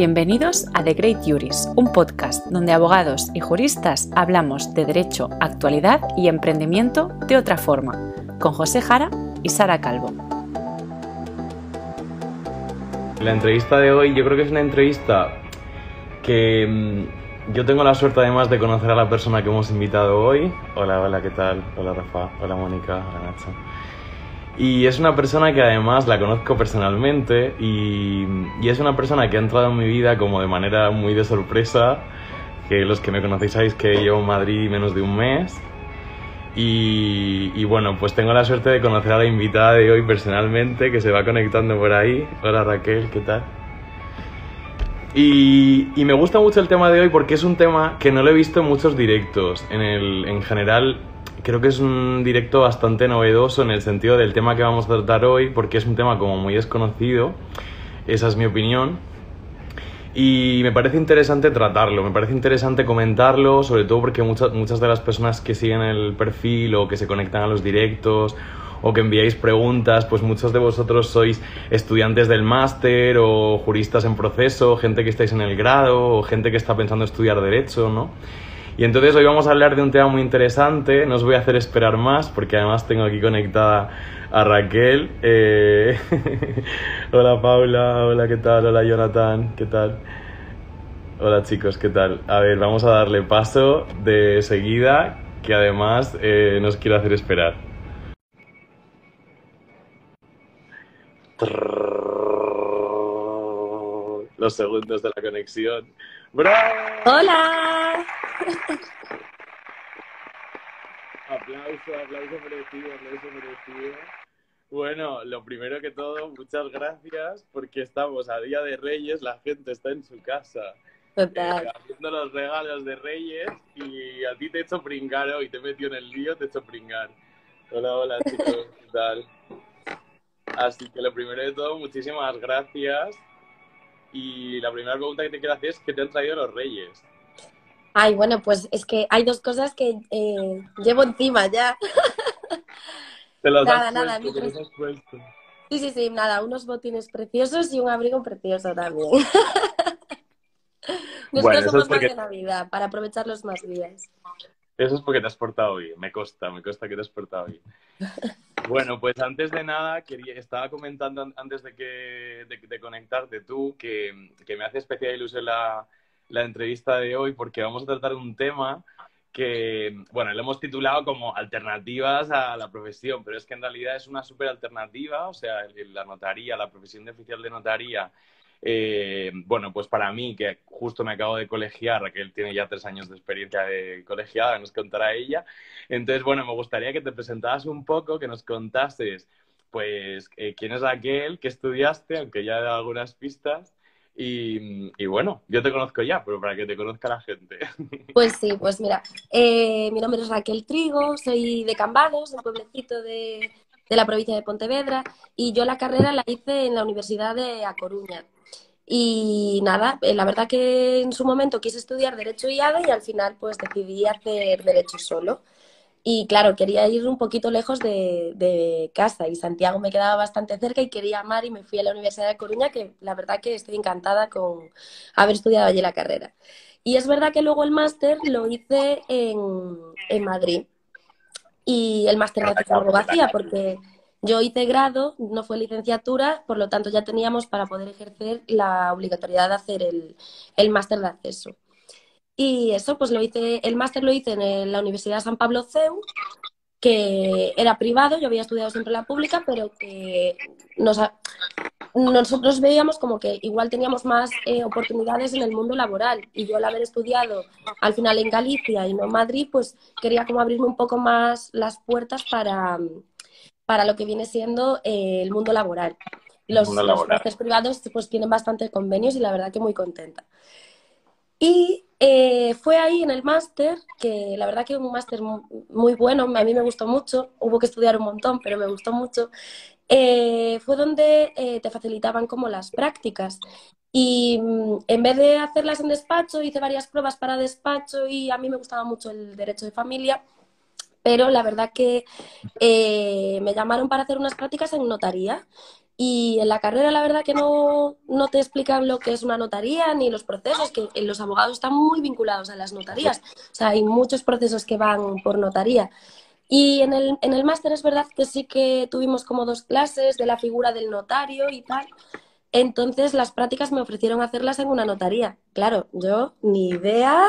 Bienvenidos a The Great Juris, un podcast donde abogados y juristas hablamos de derecho, actualidad y emprendimiento de otra forma, con José Jara y Sara Calvo. La entrevista de hoy yo creo que es una entrevista que mm, yo tengo la suerte además de conocer a la persona que hemos invitado hoy. Hola, hola, ¿qué tal? Hola Rafa, hola Mónica, hola Nacho. Y es una persona que además la conozco personalmente y, es una persona que ha entrado en mi vida como de manera muy de sorpresa, que los que me conocéis sabéis que llevo en Madrid menos de un mes. Y, y, bueno, pues tengo la suerte de conocer a la invitada de hoy personalmente, que se va conectando por ahí. Hola Raquel, ¿qué tal? Y, y, me gusta mucho el tema de hoy porque es un tema que no lo he visto en muchos directos. En, el, en general, creo que es un directo bastante novedoso en el sentido del tema que vamos a tratar hoy, porque es un tema como muy desconocido, esa es mi opinión, y me parece interesante tratarlo, me parece interesante comentarlo, sobre todo porque muchas, muchas de las personas que siguen el perfil o que se conectan a los directos o que enviáis preguntas, pues muchos de vosotros sois estudiantes del máster o juristas en proceso, gente que estáis en el grado o gente que está pensando estudiar derecho, ¿no? Y entonces hoy vamos a hablar de un tema muy interesante, no os voy a hacer esperar más porque además tengo aquí conectada a Raquel. Eh, hola Paula, hola, ¿qué tal? Hola Jonathan, ¿qué tal? Hola chicos, ¿qué tal? A ver, vamos a darle paso de seguida, que además eh, nos quiere hacer esperar. Los segundos de la conexión. ¡Bravo! ¡Hola! Aplauso, aplauso merecido, aplauso merecido. Bueno, lo primero que todo, muchas gracias porque estamos a Día de Reyes, la gente está en su casa. Total. Eh, haciendo los regalos de Reyes y a ti te he hecho pringar hoy, te he metido en el lío, te he hecho pringar. Hola, hola chicos, ¿qué tal? Así que lo primero de todo, muchísimas gracias. Y la primera pregunta que te quiero hacer es ¿qué te han traído los Reyes? Ay, bueno, pues es que hay dos cosas que eh, llevo encima ya. Te los Nada, has nada, puesto, te mi los has puesto. Sí, sí, sí, nada, unos botines preciosos y un abrigo precioso también. Nosotros Bueno, eso es somos porque- más de Navidad, para aprovechar los más días. Eso es porque te has portado bien, me consta, me consta que te has portado bien. Bueno, pues antes de nada, quería, estaba comentando an- antes de, que, de, de conectarte tú que, que me hace especial ilusión la, la entrevista de hoy porque vamos a tratar un tema que, bueno, lo hemos titulado como alternativas a la profesión, pero es que en realidad es una súper alternativa, o sea, la notaría, la profesión de oficial de notaría, eh, bueno, pues para mí, que justo me acabo de colegiar, Raquel tiene ya tres años de experiencia de colegiada, nos contará ella. Entonces, bueno, me gustaría que te presentaras un poco, que nos contases, pues, eh, quién es Raquel, qué estudiaste, aunque ya he dado algunas pistas. Y, bueno, yo te conozco ya, pero para que te conozca la gente. Pues sí, pues mira, eh, mi nombre es Raquel Trigo, soy de Cambados, un pueblecito de, de la provincia de Pontevedra, y yo la carrera la hice en la Universidad de A Coruña. Y nada, eh, la verdad que en su momento quise estudiar Derecho y ADE y al final pues decidí hacer Derecho solo. Y claro, quería ir un poquito lejos de, de casa y Santiago me quedaba bastante cerca y quería amar y me fui a la Universidad de Coruña, que la verdad que estoy encantada con haber estudiado allí la carrera. Y es verdad que luego el máster lo hice en, en Madrid. Y el máster lo hice con abogacía porque yo hice grado, no fue licenciatura, por lo tanto ya teníamos para poder ejercer la obligatoriedad de hacer el, el máster de acceso. Y eso, pues lo hice, el máster lo hice en la Universidad San Pablo CEU, que era privado, yo había estudiado siempre la pública, pero que nos, nosotros veíamos como que igual teníamos más eh, oportunidades en el mundo laboral. Y yo al haber estudiado al final en Galicia y no en Madrid, pues quería como abrirme un poco más las puertas para, para lo que viene siendo eh, el mundo laboral. Los, Mundo laboral. privados pues tienen bastantes convenios y la verdad que muy contenta. Y eh, fue ahí en el máster, que la verdad que un máster mu- muy bueno, a mí me gustó mucho, hubo que estudiar un montón, pero me gustó mucho. Eh, fue donde eh, te facilitaban como las prácticas. Y mm, en vez de hacerlas en despacho, hice varias pruebas para despacho y a mí me gustaba mucho el derecho de familia, pero la verdad que eh, me llamaron para hacer unas prácticas en notaría Y en la carrera la verdad que no, no te explican lo que es una notaría ni los procesos, que los abogados están muy vinculados a las notarías. O sea, hay muchos procesos que van por notaría. Y en el, en el máster es verdad que sí que tuvimos como dos clases de la figura del notario y tal. Entonces las prácticas me ofrecieron hacerlas en una notaría. Claro, yo ni idea,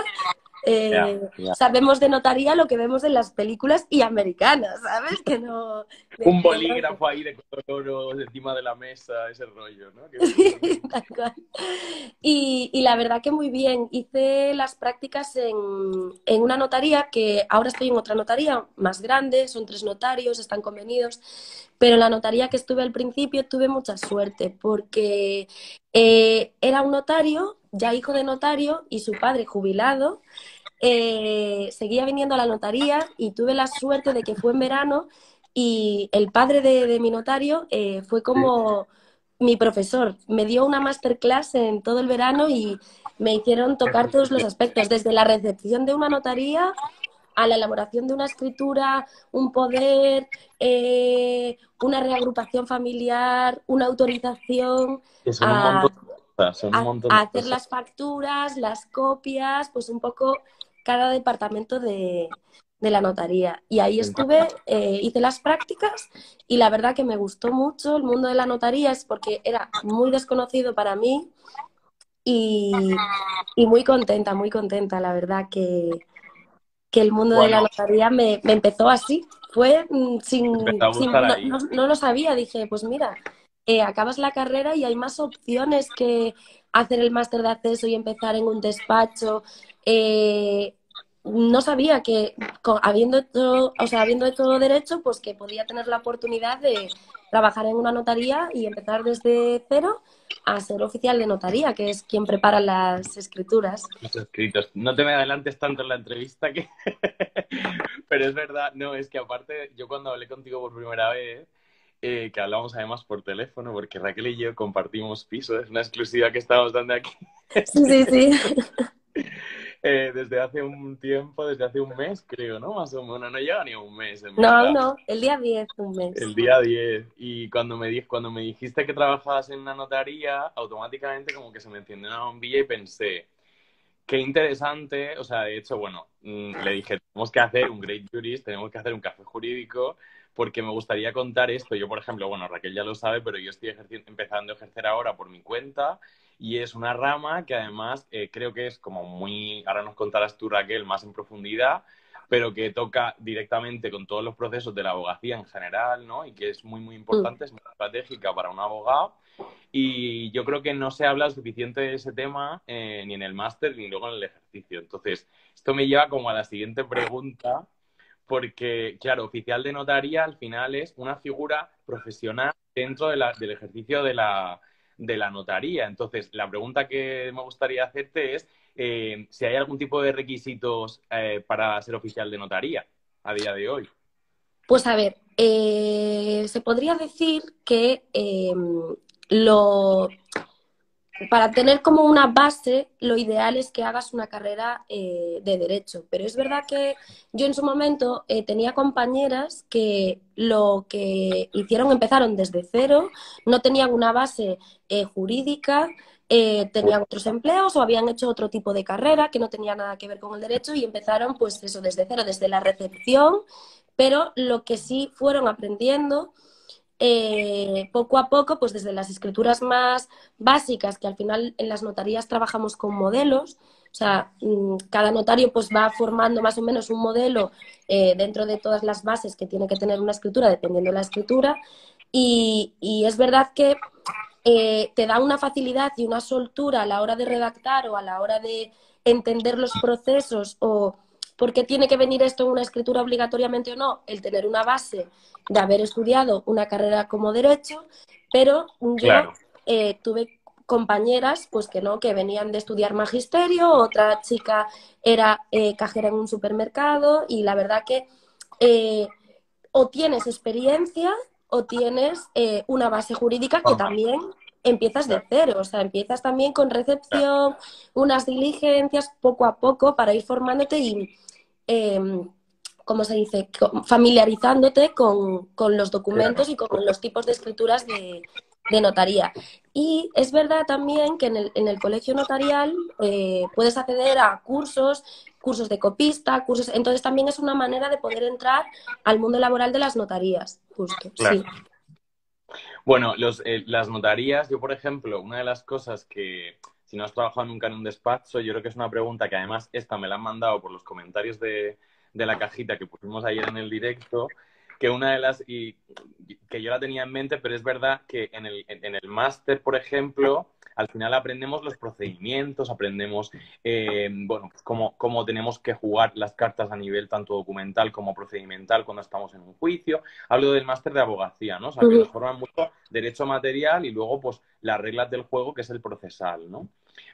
eh, sabemos de notaría lo que vemos en las películas y americanas, ¿sabes? Que no... Un bolígrafo ahí de color encima de la mesa, ese rollo, ¿no? Y, y, la verdad que muy bien. Hice las prácticas en, en una notaría que ahora estoy en otra notaría más grande, son tres notarios, están convenidos. Pero en la notaría que estuve al principio tuve mucha suerte porque eh, era un notario, ya hijo de notario, y su padre jubilado, eh, seguía viniendo a la notaría y tuve la suerte de que fue en verano y el padre de, mi notario eh, fue como mi profesor. Me dio una masterclass en todo el verano y me hicieron tocar todos los aspectos, desde la recepción de una notaría a la elaboración de una escritura, un poder, eh, una reagrupación familiar, una autorización, a, hacer las facturas, las copias, pues un poco cada departamento de, la notaría. Y ahí estuve, eh, hice las prácticas y la verdad que me gustó mucho el mundo de la notaría, es porque era muy desconocido para mí y, y muy contenta, muy contenta, la verdad que, que el mundo de la notaría me, empezó así. Fue mm, sin, no, lo sabía, dije, pues mira, eh, acabas la carrera y hay más opciones que hacer el máster de acceso y empezar en un despacho. Eh, no sabía que habiendo hecho, o sea, habiendo hecho derecho, pues que podía tener la oportunidad de trabajar en una notaría y empezar desde cero a ser oficial de notaría, que es quien prepara las escrituras. Escritos. No te me adelantes tanto en la entrevista que... Pero es verdad, no, es que aparte, yo cuando hablé contigo por primera vez, eh, que hablamos además por teléfono, porque Raquel y yo compartimos piso, es una exclusiva que estamos dando aquí. Sí, sí, sí. Eh, desde hace un tiempo, desde hace un mes, creo, ¿no? Más o menos, no llega ni a un mes. no, no, el día 10, un mes. El día 10. Y cuando me, cuando me dijiste que trabajabas en una notaría, automáticamente como que se me encendió una bombilla y pensé, qué interesante, o sea, de hecho, bueno, mm, le dije, tenemos que hacer un Great Jurist, tenemos que hacer un café jurídico, porque me gustaría contar esto. Yo, por ejemplo, bueno, Raquel ya lo sabe, pero yo estoy empezando a ejercer ahora por mi cuenta y es una rama que además eh, creo que es como muy, ahora nos contarás tú Raquel más en profundidad, pero que toca directamente con todos los procesos de la abogacía en general, ¿no? Y que es muy, muy importante, es muy estratégica para un abogado. Y yo creo que no se habla suficiente de ese tema eh, ni en el máster ni luego en el ejercicio. Entonces, esto me lleva como a la siguiente pregunta, porque, claro, oficial de notaría al final es una figura profesional dentro del ejercicio de la, de la notaría. Entonces, la pregunta que me gustaría hacerte es eh, si hay algún tipo de requisitos eh, para ser oficial de notaría a día de hoy. Pues a ver, eh, se podría decir que lo para tener como una base, lo ideal es que hagas una carrera eh, de derecho. Pero es verdad que yo en su momento eh, tenía compañeras que lo que hicieron empezaron desde cero, no tenían una base eh, jurídica, tenían otros empleos o habían hecho otro tipo de carrera que no tenía nada que ver con el derecho y empezaron pues eso desde cero, desde la recepción, pero lo que sí fueron aprendiendo eh, poco a poco, pues desde las escrituras más básicas, que al final en las notarías trabajamos con modelos, o sea, mm, cada notario pues va formando más o menos un modelo eh, dentro de todas las bases que tiene que tener una escritura, dependiendo de la escritura, y, es verdad que eh, te da una facilidad y una soltura a la hora de redactar o a la hora de entender los procesos o por qué tiene que venir esto en una escritura obligatoriamente o no, el tener una base de haber estudiado una carrera como derecho, pero yo eh, tuve compañeras pues que no, que venían de estudiar magisterio, otra chica era eh, cajera en un supermercado y la verdad que eh, o tienes experiencia o tienes una base jurídica que también empiezas de cero, o sea, empiezas también con recepción, unas diligencias poco a poco para ir formándote y Em, ¿cómo se dice?, familiarizándote con, los documentos y con los tipos de escrituras de, de notaría. Y es verdad también que en el, en el colegio notarial eh, puedes acceder a cursos, cursos de copista, cursos. Entonces también es una manera de poder entrar al mundo laboral de las notarías, justo. Sí. Bueno, los, eh, las notarías, yo por ejemplo, una de las cosas que, si no has trabajado nunca en un despacho, yo creo que es una pregunta que además esta me la han mandado por los comentarios de, de la cajita que pusimos ayer en el directo, que una de las, y que yo la tenía en mente, pero es verdad que en el, en el máster, por ejemplo, al final aprendemos los procedimientos, aprendemos, eh, bueno, pues cómo, cómo, tenemos que jugar las cartas a nivel tanto documental como procedimental cuando estamos en un juicio. Hablo del máster de abogacía, ¿no? O sea, que nos forman mucho derecho material y luego, pues, las reglas del juego, que es el procesal, ¿no?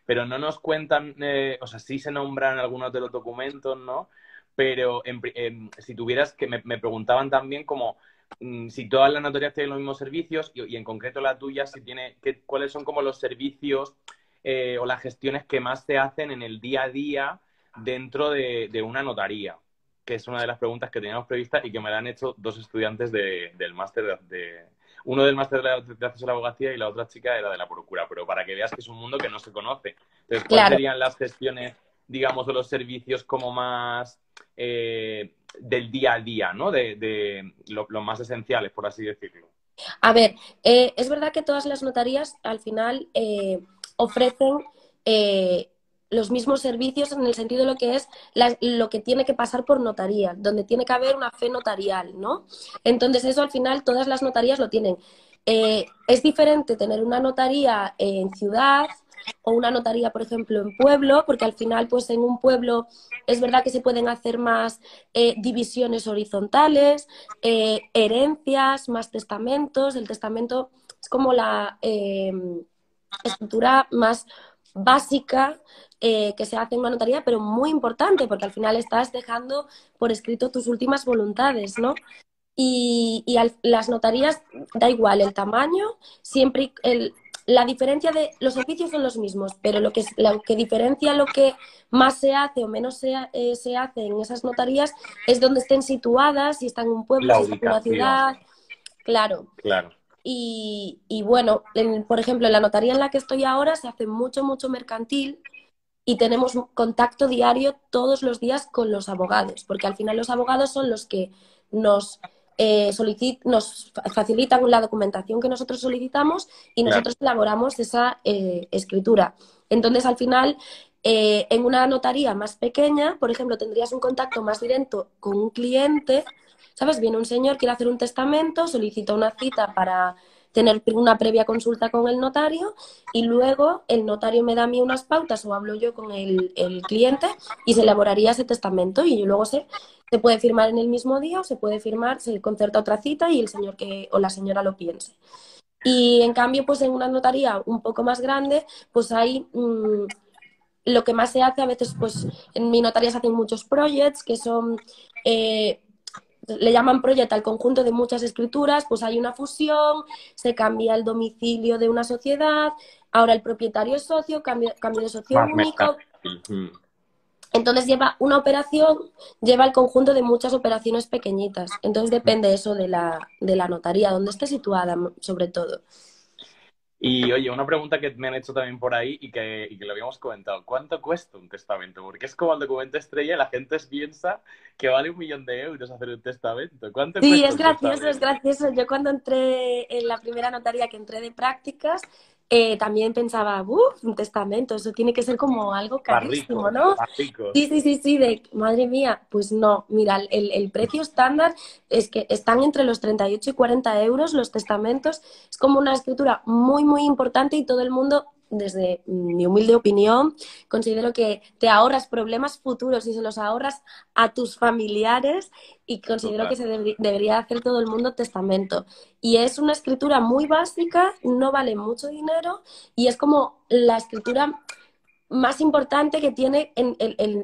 Pero no nos cuentan, eh, o sea, sí se nombran algunos de los documentos, ¿no? pero si tuvieras que me, preguntaban también como si todas las notarías tienen los mismos servicios y, en concreto la tuya, si tiene, qué, cuáles son como los servicios eh, o las gestiones que más se hacen en el día a día dentro de, una notaría, que es una de las preguntas que teníamos previstas y que me la han hecho dos estudiantes del máster de, uno del máster de, acceso a la abogacía y la otra chica era de la procura, pero para que veas que es un mundo que no se conoce. Entonces, ¿cuáles serían las gestiones, digamos, o los servicios como más eh, del día a día, ¿no? De, lo, más esenciales, por así decirlo. A ver, eh, es verdad que todas las notarías al final eh, ofrecen los mismos servicios en el sentido de lo que es lo que tiene que pasar por notaría, donde tiene que haber una fe notarial, ¿no? Entonces eso al final todas las notarías lo tienen. es diferente tener una notaría en ciudad o una notaría, por ejemplo, en pueblo, porque al final, pues en un pueblo es verdad que se pueden hacer más eh, divisiones horizontales, eh, herencias, más testamentos. El testamento es como la eh, estructura más básica que se hace en una notaría, pero muy importante, porque al final estás dejando por escrito tus últimas voluntades, ¿no? Y, las notarías, da igual el tamaño, siempre el, la diferencia de los servicios son los mismos, pero lo que, lo que diferencia lo que más se hace o menos se, eh, se, hace en esas notarías es donde estén situadas, si están en un pueblo, si están en una ciudad. Claro. Claro. Y, y bueno, por ejemplo, en la notaría en la que estoy ahora se hace mucho, mucho mercantil y tenemos contacto diario todos los días con los abogados, porque al final los abogados son los que nos eh, nos facilitan la documentación que nosotros solicitamos y nosotros elaboramos esa eh, escritura. Entonces, al final, eh, en una notaría más pequeña, por ejemplo, tendrías un contacto más directo con un cliente, ¿sabes? Viene un señor, quiere hacer un testamento, solicita una cita para tener una previa consulta con el notario y luego el notario me da a mí unas pautas o hablo yo con el, el cliente y se elaboraría ese testamento y yo luego sé se puede firmar en el mismo día o se puede firmar, se concerta otra cita y el señor que, o la señora lo piense. Y en cambio, pues en una notaría un poco más grande, pues hay mm, lo que más se hace a veces, pues en mi notaría se hacen muchos projects que son, eh, le llaman proyecto al conjunto de muchas escrituras, pues hay una fusión, se cambia el domicilio de una sociedad, ahora el propietario es socio, cambio, cambio de socio único. Entonces lleva una operación, lleva el conjunto de muchas operaciones pequeñitas. Entonces depende eso de la, de la notaría, donde esté situada sobre todo. Y oye, una pregunta que me han hecho también por ahí y que, y que lo habíamos comentado. ¿Cuánto cuesta un testamento? Porque es como el documento estrella y la gente piensa que vale un millón de euros hacer un testamento. ¿Cuánto sí, es gracioso, es gracioso. Yo cuando entré en la primera notaría que entré de prácticas, eh, también pensaba, uff, un testamento, eso tiene que ser como algo carísimo, ¿no? Sí, sí, sí, sí, de madre mía, pues no, mira, el, el, precio estándar es que están entre los 38 y 40 euros los testamentos, es como una escritura muy, muy importante y todo el mundo desde mi humilde opinión, considero que te ahorras problemas futuros y se los ahorras a tus familiares y considero que se debería hacer todo el mundo testamento. Y es una escritura muy básica, no vale mucho dinero y es como la escritura más importante que tiene en,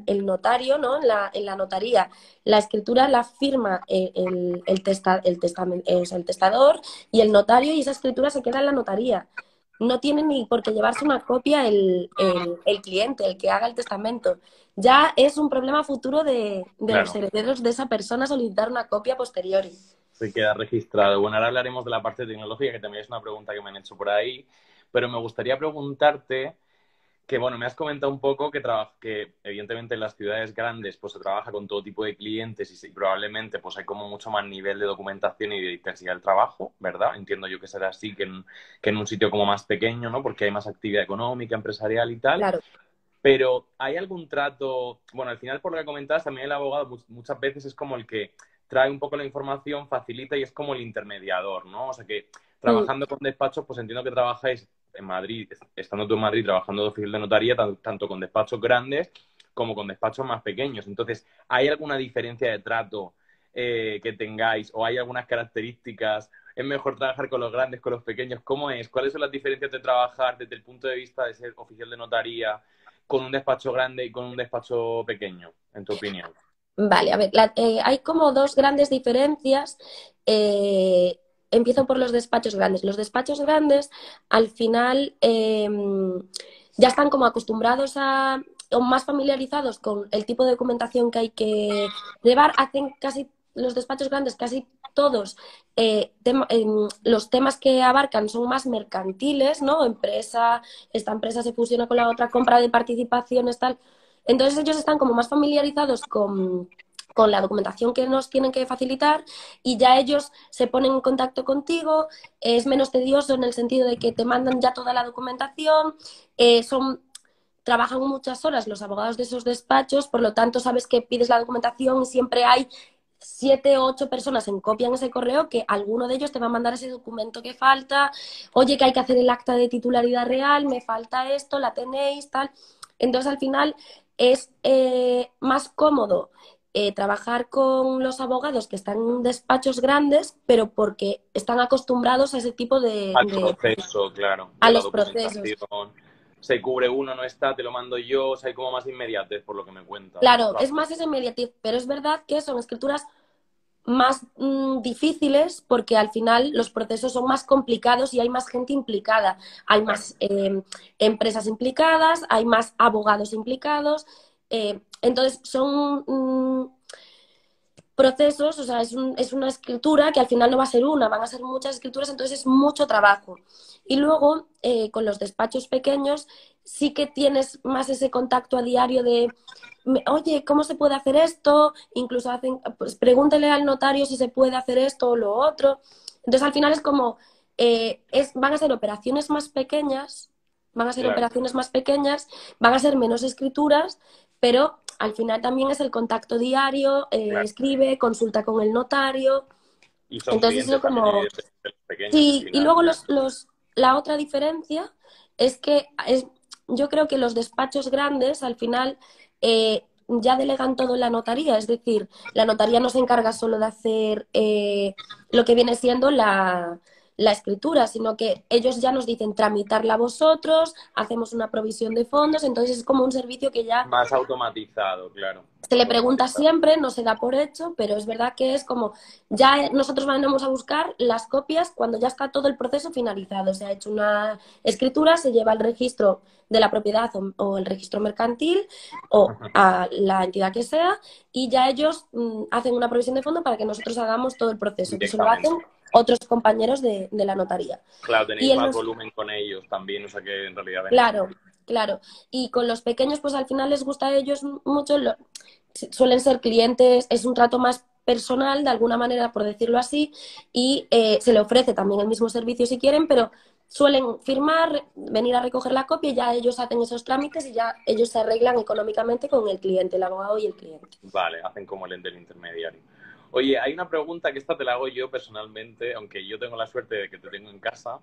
el notario, ¿no? En la, en la, notaría. La escritura la firma el, el, testa, el, es el testador y el notario y esa escritura se queda en la notaría no tiene ni por qué llevarse una copia el, el, cliente, el que haga el testamento. Ya es un problema futuro de, los herederos de esa persona solicitar una copia posteriori. se queda registrado. Bueno, ahora hablaremos de la parte tecnológica, que también es una pregunta que me han hecho por ahí, pero me gustaría preguntarte que bueno, me has comentado un poco que, que evidentemente en las ciudades grandes pues se trabaja con todo tipo de clientes y, probablemente pues hay como mucho más nivel de documentación y de intensidad del trabajo, ¿verdad? Entiendo yo que será así que en, que en un sitio como más pequeño, ¿no? Porque hay más actividad económica, empresarial y tal. Claro. Pero ¿hay algún trato? Bueno, al final por lo que comentabas, también el abogado muchas veces es como el que trae un poco la información, facilita y es como el intermediador, ¿no? O sea que trabajando con despachos, pues entiendo que trabajáis en Madrid, estando tú en Madrid trabajando de oficial de notaría, tanto con despachos grandes como con despachos más pequeños. Entonces, ¿hay alguna diferencia de trato eh, que tengáis o hay algunas características? ¿Es mejor trabajar con los grandes, con los pequeños? ¿Cómo es? ¿Cuáles son las diferencias de trabajar desde el punto de vista de ser oficial de notaría con un despacho grande y con un despacho pequeño, en tu opinión? Vale, a ver, eh, hay como dos grandes diferencias. Eh, empiezo por los despachos grandes. Los despachos grandes, al final, em, ya están como acostumbrados a o más familiarizados con el tipo de documentación que hay que llevar. Hacen casi los despachos grandes, casi todos eh, em, los temas que abarcan son más mercantiles, ¿no? Empresa, esta empresa se fusiona con la otra, compra de participaciones, tal. Entonces ellos están como más familiarizados con, con la documentación que nos tienen que facilitar y ya ellos se ponen en contacto contigo, es menos tedioso en el sentido de que te mandan ya toda la documentación, eh, son trabajan muchas horas los abogados de esos despachos, por lo tanto sabes que pides la documentación y siempre hay siete o ocho personas en copia en ese correo que alguno de ellos te va a mandar ese documento que falta, oye que hay que hacer el acta de titularidad real, me falta esto, la tenéis, tal. Entonces al final es eh, más cómodo eh, trabajar con los abogados que están en despachos grandes, pero porque están acostumbrados a ese tipo de... Al proceso, claro. A los procesos. Se cubre uno, no está, te lo mando yo, o sea, hay como más inmediatez, por lo que me cuenta. Claro, es más esa inmediatez, pero es verdad que son escrituras más mm, difíciles porque al final los procesos son más complicados y hay más gente implicada. Hay más em, empresas implicadas, hay más abogados implicados. Eh, entonces, son mm, procesos, o sea, es, es, una escritura que al final no va a ser una, van a ser muchas escrituras, entonces es mucho trabajo. Y luego, eh, con los despachos pequeños, sí que tienes más ese contacto a diario de, oye, ¿cómo se puede hacer esto? Incluso hacen, pues pregúntele al notario si se puede hacer esto o lo otro. Entonces, al final es como, eh, es, van a ser operaciones más pequeñas, van a ser operaciones más pequeñas, van a ser menos escrituras, pero al final también es el contacto diario, eh, escribe, consulta con el notario. Y Entonces es como... Sí, y luego los, los, la otra diferencia es que es, yo creo que los despachos grandes al final eh, ya delegan todo en la notaría, es decir, la notaría no se encarga solo de hacer eh, lo que viene siendo la, la escritura, sino que ellos ya nos dicen tramitarla vosotros, hacemos una provisión de fondos, entonces es como un servicio que ya... Más automatizado, claro. Se le pregunta siempre, no se da por hecho, pero es verdad que es como, ya nosotros vamos a buscar las copias cuando ya está todo el proceso finalizado. Se ha hecho una escritura, se lleva al registro de la propiedad o, el registro mercantil o a la entidad que sea y ya ellos mm, hacen una provisión de fondo para que nosotros hagamos todo el proceso. Eso lo hacen otros compañeros de, la notaría. Claro, tenéis más volumen con ellos también, o sea que en realidad... Claro, claro. Y con los pequeños, pues al final les gusta a ellos mucho, suelen ser clientes, es un trato más personal, de alguna manera, por decirlo así, y eh, se le ofrece también el mismo servicio si quieren, pero suelen firmar, venir a recoger la copia y ya ellos hacen esos trámites y ya ellos se arreglan económicamente con el cliente, el abogado y el cliente. Vale, hacen como el del intermediario. Oye, hay una pregunta que esta te la hago yo personalmente, aunque yo tengo la suerte de que te tengo en casa,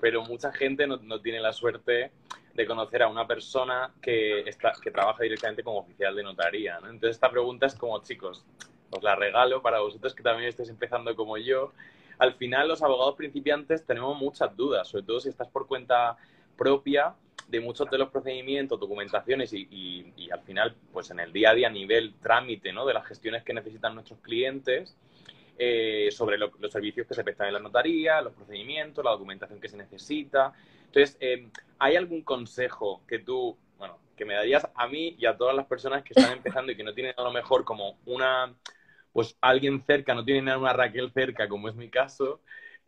pero mucha gente no, tiene la suerte de conocer a una persona que, está, que trabaja directamente como oficial de notaría. Entonces esta pregunta es como, chicos, os la regalo para vosotros que también estáis empezando como yo. Al final los abogados principiantes tenemos muchas dudas, sobre todo si estás por cuenta propia de muchos de los procedimientos, documentaciones y, al final, pues en el día a día, a nivel trámite, ¿no? De las gestiones que necesitan nuestros clientes, eh, sobre los servicios que se prestan en la notaría, los procedimientos, la documentación que se necesita. Entonces, eh, ¿hay algún consejo que tú, bueno, que me darías a mí y a todas las personas que están empezando y que no tienen a lo mejor como una pues alguien cerca no tienen a una Raquel cerca, como es mi caso,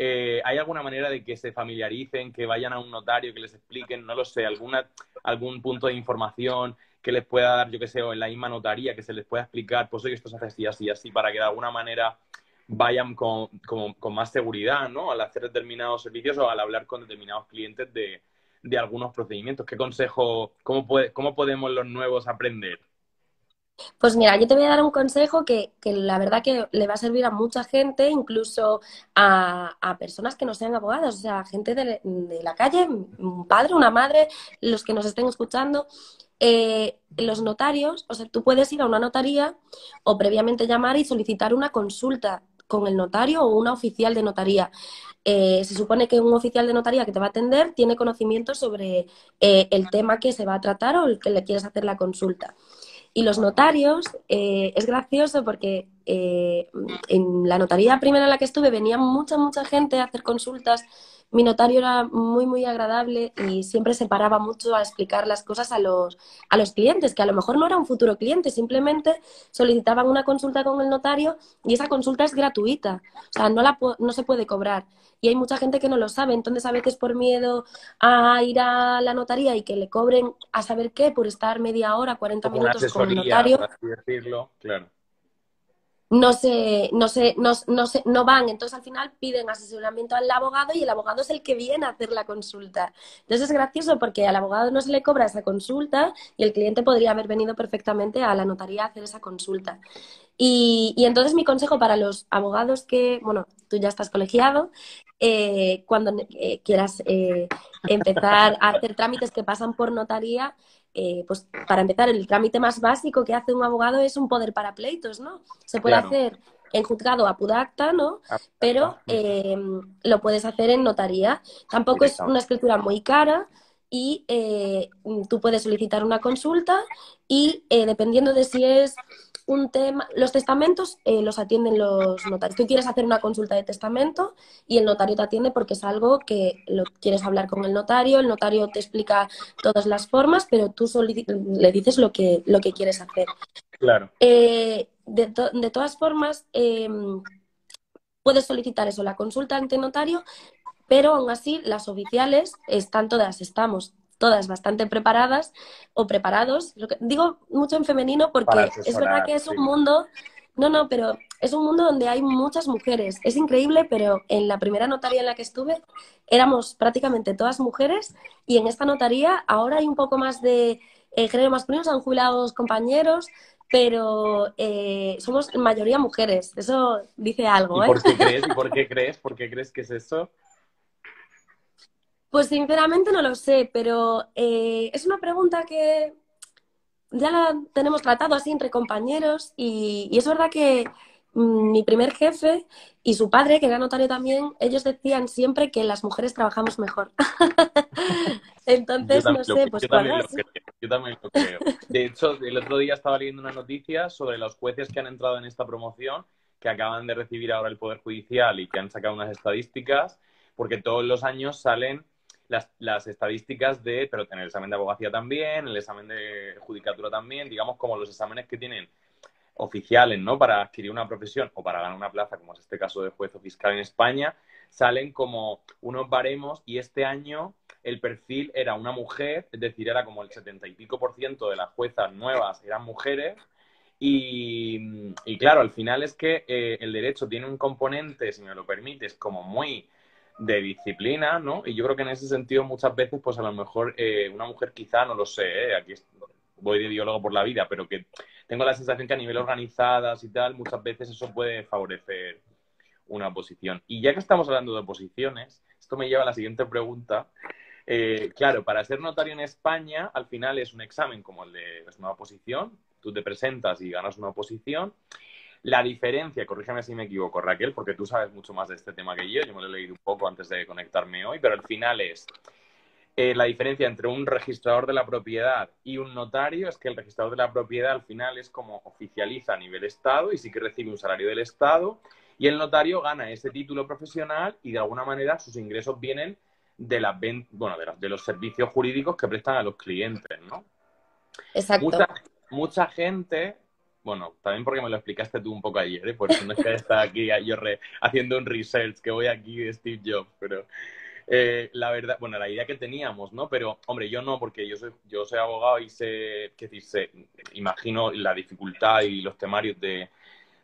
eh, ¿hay alguna manera de que se familiaricen, que vayan a un notario, que les expliquen, no lo sé, alguna, algún punto de información que les pueda dar, yo que sé, o en la misma notaría, que se les pueda explicar, pues oye, esto se hace así, así, así, para que de alguna manera vayan con, con, más seguridad, ¿no? Al hacer determinados servicios o al hablar con determinados clientes de, de algunos procedimientos. ¿Qué consejo, cómo, puede, cómo podemos los nuevos aprender? Pues mira, yo te voy a dar un consejo que, que, la verdad que le va a servir a mucha gente, incluso a, a personas que no sean abogados, o sea, gente de, la calle, un padre, una madre, los que nos estén escuchando. Eh, los notarios, o sea, tú puedes ir a una notaría o previamente llamar y solicitar una consulta con el notario o una oficial de notaría. Eh, se supone que un oficial de notaría que te va a atender tiene conocimiento sobre eh, el tema que se va a tratar o el que le quieres hacer la consulta. Y los notarios, eh, es gracioso porque en la notaría primera en la que estuve venía mucha, mucha gente a hacer consultas mi notario era muy, muy agradable y siempre se paraba mucho a explicar las cosas a los, a los clientes, que a lo mejor no era un futuro cliente, simplemente solicitaban una consulta con el notario y esa consulta es gratuita, o sea, no, la, no se puede cobrar. Y hay mucha gente que no lo sabe, entonces a veces por miedo a ir a la notaría y que le cobren a saber qué por estar media hora, 40 minutos con el notario. decirlo, claro no se, no se, no, no, se, no van. Entonces al final piden asesoramiento al abogado y el abogado es el que viene a hacer la consulta. Entonces es gracioso porque al abogado no se le cobra esa consulta y el cliente podría haber venido perfectamente a la notaría a hacer esa consulta. Y, y entonces mi consejo para los abogados que, bueno, tú ya estás colegiado, eh, cuando eh, quieras eh, empezar a hacer trámites que pasan por notaría, eh, pues para empezar, el trámite más básico que hace un abogado es un poder para pleitos, ¿no? Se puede hacer en juzgado a pudacta, ¿no? Pero eh, lo puedes hacer en notaría. Tampoco es una escritura muy cara y eh, tú puedes solicitar una consulta y dependiendo de si es un tema, los testamentos eh, los atienden los notarios. Tú quieres hacer una consulta de testamento y el notario te atiende porque es algo que lo quieres hablar con el notario, el notario te explica todas las formas, pero tú le dices lo que, lo que quieres hacer. Claro. Eh, de, de, todas formas, em, puedes solicitar eso, la consulta ante notario, pero aún así las oficiales están todas, estamos todas bastante preparadas o preparados. digo mucho en femenino porque es verdad que es un mundo, no, no, pero es un mundo donde hay muchas mujeres. Es increíble, pero en la primera notaría en la que estuve éramos prácticamente todas mujeres y en esta notaría ahora hay un poco más de eh, género masculino, se han jubilado compañeros, pero eh, somos mayoría mujeres. Eso dice algo. ¿Y por ¿eh? qué crees? ¿Y por qué crees? ¿Por qué crees que es eso? Pues sinceramente no lo sé, pero eh, es una pregunta que ya la tenemos tratado así entre compañeros y, es verdad que mm, mi primer jefe y su padre, que era notario también, ellos decían siempre que las mujeres trabajamos mejor. Entonces, no sé, pues yo también, lo creo, yo también lo creo. De hecho, el otro día estaba leyendo una noticia sobre los jueces que han entrado en esta promoción, que acaban de recibir ahora el Poder Judicial y que han sacado unas estadísticas, porque todos los años salen las, estadísticas de, pero en el examen de abogacía también, el examen de judicatura también, digamos como los exámenes que tienen oficiales, ¿no? Para adquirir una profesión o para ganar una plaza, como es este caso de juez o fiscal en España, salen como unos baremos y este año el perfil era una mujer, es decir, era como el setenta y pico por ciento de las juezas nuevas eran mujeres y, claro, al final es que eh, el derecho tiene un componente, si me lo permites, como muy de disciplina, ¿no? Y yo creo que en ese sentido muchas veces, pues a lo mejor eh, una mujer quizá, no lo sé, ¿eh? aquí voy de biólogo por la vida, pero que tengo la sensación que a nivel organizadas y tal, muchas veces eso puede favorecer una posición. Y ya que estamos hablando de posiciones, esto me lleva a la siguiente pregunta. Eh, claro, para ser notario en España, al final es un examen como el de una oposición, tú te presentas y ganas una oposición, la diferencia, corrígeme si me equivoco, Raquel, porque tú sabes mucho más de este tema que yo, yo me lo he leído un poco antes de conectarme hoy, pero al final es eh, la diferencia entre un registrador de la propiedad y un notario es que el registrador de la propiedad al final es como oficializa a nivel Estado y sí que recibe un salario del Estado y el notario gana ese título profesional y de alguna manera sus ingresos vienen de, la, bueno, de, de los servicios jurídicos que prestan a los clientes, ¿no? Exacto. Mucha, mucha gente bueno, también porque me lo explicaste tú un poco ayer, ¿eh? por eso no es aquí yo haciendo un research, que voy aquí de Steve Jobs, pero eh, la verdad, bueno, la idea que teníamos, ¿no? Pero, hombre, yo no, porque yo soy, yo soy abogado y sé, qué decir, imagino la dificultad y los temarios de,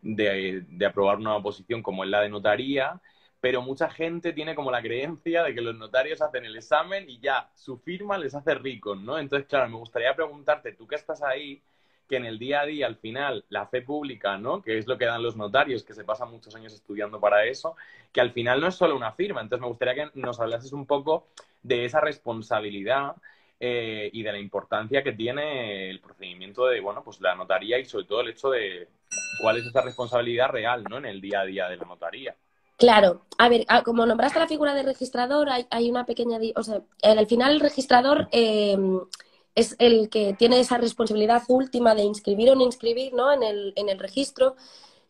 de, de aprobar una oposición como es la de notaría, pero mucha gente tiene como la creencia de que los notarios hacen el examen y ya, su firma les hace ricos, ¿no? Entonces, claro, me gustaría preguntarte, tú que estás ahí, que en el día a día, al final, la fe pública, ¿no? Que es lo que dan los notarios, que se pasan muchos años estudiando para eso, que al final no es solo una firma. Entonces, me gustaría que nos hablases un poco de esa responsabilidad eh, y de la importancia que tiene el procedimiento de, bueno, pues la notaría y sobre todo el hecho de cuál es esa responsabilidad real, ¿no? En el día a día de la notaría. Claro, a ver, ah, como nombraste la figura de registrador, hay, una pequeña, o sea, al final el registrador eh, es el que tiene esa responsabilidad última de inscribir o no inscribir ¿no? En, el, en el registro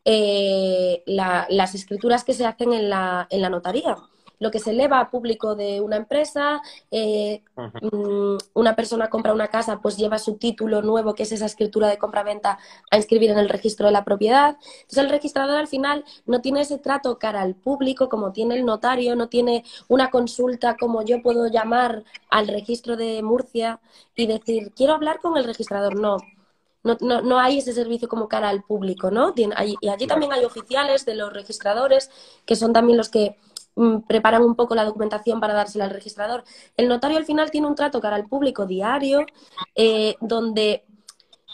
eh, las escrituras que se hacen en la, en la notaría lo que se eleva a público de una empresa, eh, mm, una persona compra una casa, pues lleva su título nuevo, que es esa escritura de compra-venta, a inscribir en el registro de la propiedad. Entonces el registrador al final no tiene ese trato cara al público como tiene el notario, no tiene una consulta como yo puedo llamar al registro de Murcia y decir, quiero hablar con el registrador. No, no, no, no, hay ese servicio como cara al público, ¿no? Y allí también hay oficiales de los registradores, que son también los que preparan un poco la documentación para dársela al registrador. El notario al final tiene un trato cara al público diario, eh, donde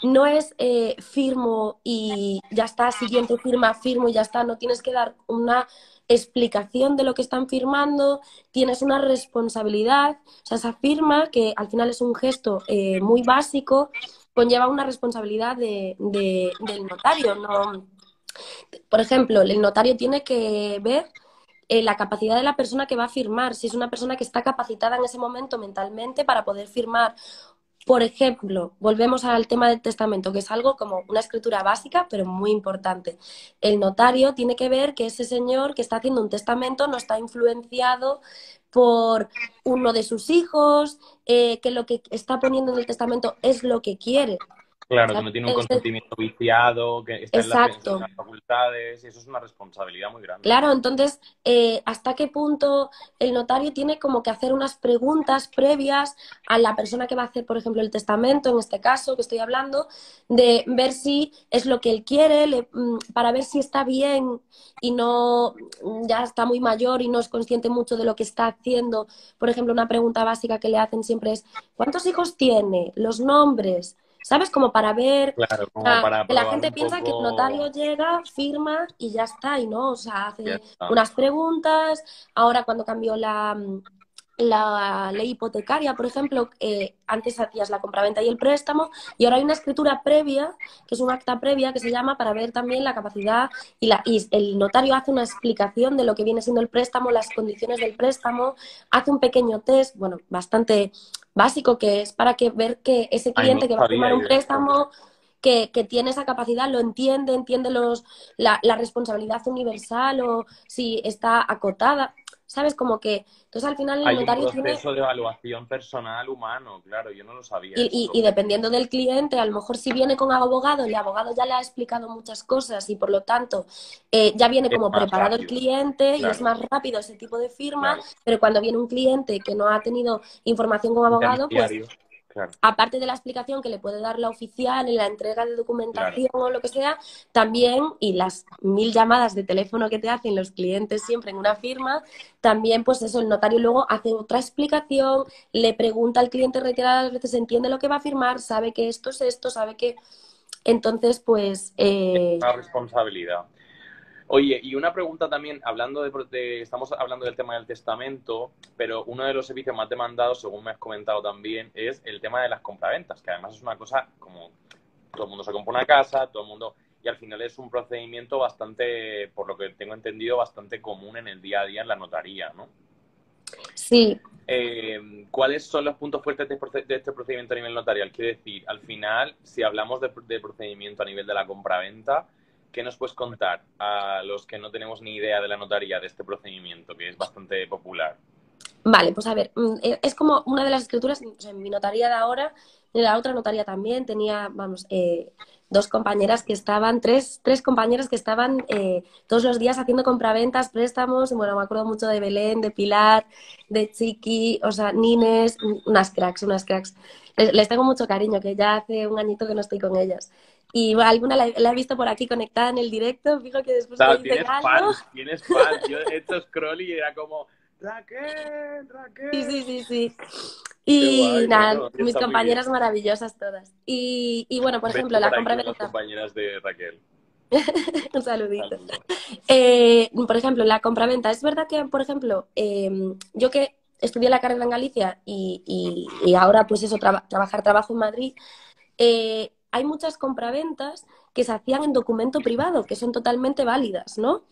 no es eh, firmo y ya está, siguiente firma, firmo y ya está, no tienes que dar una explicación de lo que están firmando, tienes una responsabilidad, o sea, esa firma, que al final es un gesto eh, muy básico, conlleva una responsabilidad de, del notario. ¿no? Por ejemplo, el notario tiene que ver eh, la capacidad de la persona que va a firmar, si es una persona que está capacitada en ese momento mentalmente para poder firmar. Por ejemplo, volvemos al tema del testamento, que es algo como una escritura básica, pero muy importante. El notario tiene que ver que ese señor que está haciendo un testamento no está influenciado por uno de sus hijos, eh, que lo que está poniendo en el testamento es lo que quiere. Claro, que no tiene un consentimiento viciado, que está en las, facultades, y eso es una responsabilidad muy grande. Claro, entonces, eh, ¿hasta qué punto el notario tiene como que hacer unas preguntas previas a la persona que va a hacer, por ejemplo, el testamento, en este caso que estoy hablando, de ver si es lo que él quiere, mm, para ver si está bien y no, mm, ya está muy mayor y no es consciente mucho de lo que está haciendo? Por ejemplo, una pregunta básica que le hacen siempre es, ¿cuántos hijos tiene? Los nombres. ¿Sabes? Como para ver. Claro, como para que la gente piensa que el notario llega, firma y ya está, y no, o sea, hace unas preguntas. Ahora, cuando cambió la, la ley hipotecaria, por ejemplo, eh, antes hacías la compraventa y el préstamo, y ahora hay una escritura previa, que es un acta previa, que se llama para ver también la capacidad, y, la, y el notario hace una explicación de lo que viene siendo el préstamo, las condiciones del préstamo, hace un pequeño test, bueno, bastante básico que es para que ver que ese cliente que va a firmar un préstamo que, que, tiene esa capacidad lo entiende, entiende los, la, la responsabilidad universal o si está acotada. ¿Sabes? Como que, entonces al final el notario un proceso de evaluación personal humano, claro, yo no lo sabía. Y, y, dependiendo del cliente, a lo mejor si viene con abogado, el abogado ya le ha explicado muchas cosas y por lo tanto eh, ya viene como preparado el cliente y es más rápido ese tipo de firma, pero cuando viene un cliente que no ha tenido información con abogado, pues Aparte de la explicación que le puede dar la oficial en la entrega de documentación o lo que sea, también, y las mil llamadas de teléfono que te hacen los clientes siempre en una firma, también, pues eso, el notario luego hace otra explicación, le pregunta al cliente reiteradas veces, entiende lo que va a firmar, sabe que esto es esto, sabe que. Entonces, pues. Eh... Una responsabilidad. Oye, y una pregunta también, hablando de, estamos hablando del tema del testamento, pero uno de los servicios más demandados, según me has comentado también, es el tema de las compraventas, que además es una cosa como todo el mundo se compra una casa, todo el mundo, y al final es un procedimiento bastante, por lo que tengo entendido, bastante común en el día a día en la notaría, ¿no? Sí. Eh, ¿Cuáles son los puntos fuertes de, este procedimiento a nivel notarial? Quiere decir, al final, si hablamos de, de procedimiento a nivel de la compraventa, ¿qué nos puedes contar a los que no tenemos ni idea de la notaría de este procedimiento, que es bastante popular? Vale, pues a ver, mm, eh, es como una de las escrituras, en mi notaría de ahora, en la otra notaría también tenía, vamos, eh, dos compañeras que estaban, tres, tres compañeras que estaban eh, todos los días haciendo compraventas, préstamos, bueno, me acuerdo mucho de Belén, de Pilar, de Chiqui, o sea, Nines, unas cracks, unas cracks. Les, tengo mucho cariño, que ya hace un añito que no estoy con ellas. Y alguna la, he visto por aquí conectada en el directo, fijo que después me tienes fans, tienes fans. Yo he hecho scroll y era como, Raquel, Raquel. Sí, sí, sí, sí. Y nada, mis compañeras maravillosas todas. Y, y bueno, por ejemplo, la compra de las compañeras de Raquel. Un saludito. Eh, por ejemplo, la compraventa. Es verdad que, por ejemplo, em, yo que estudié la carrera en Galicia y, y, ahora, pues eso, trabajar, trabajo en Madrid, eh, hay muchas compraventas que se hacían en documento privado, que son totalmente válidas, ¿no?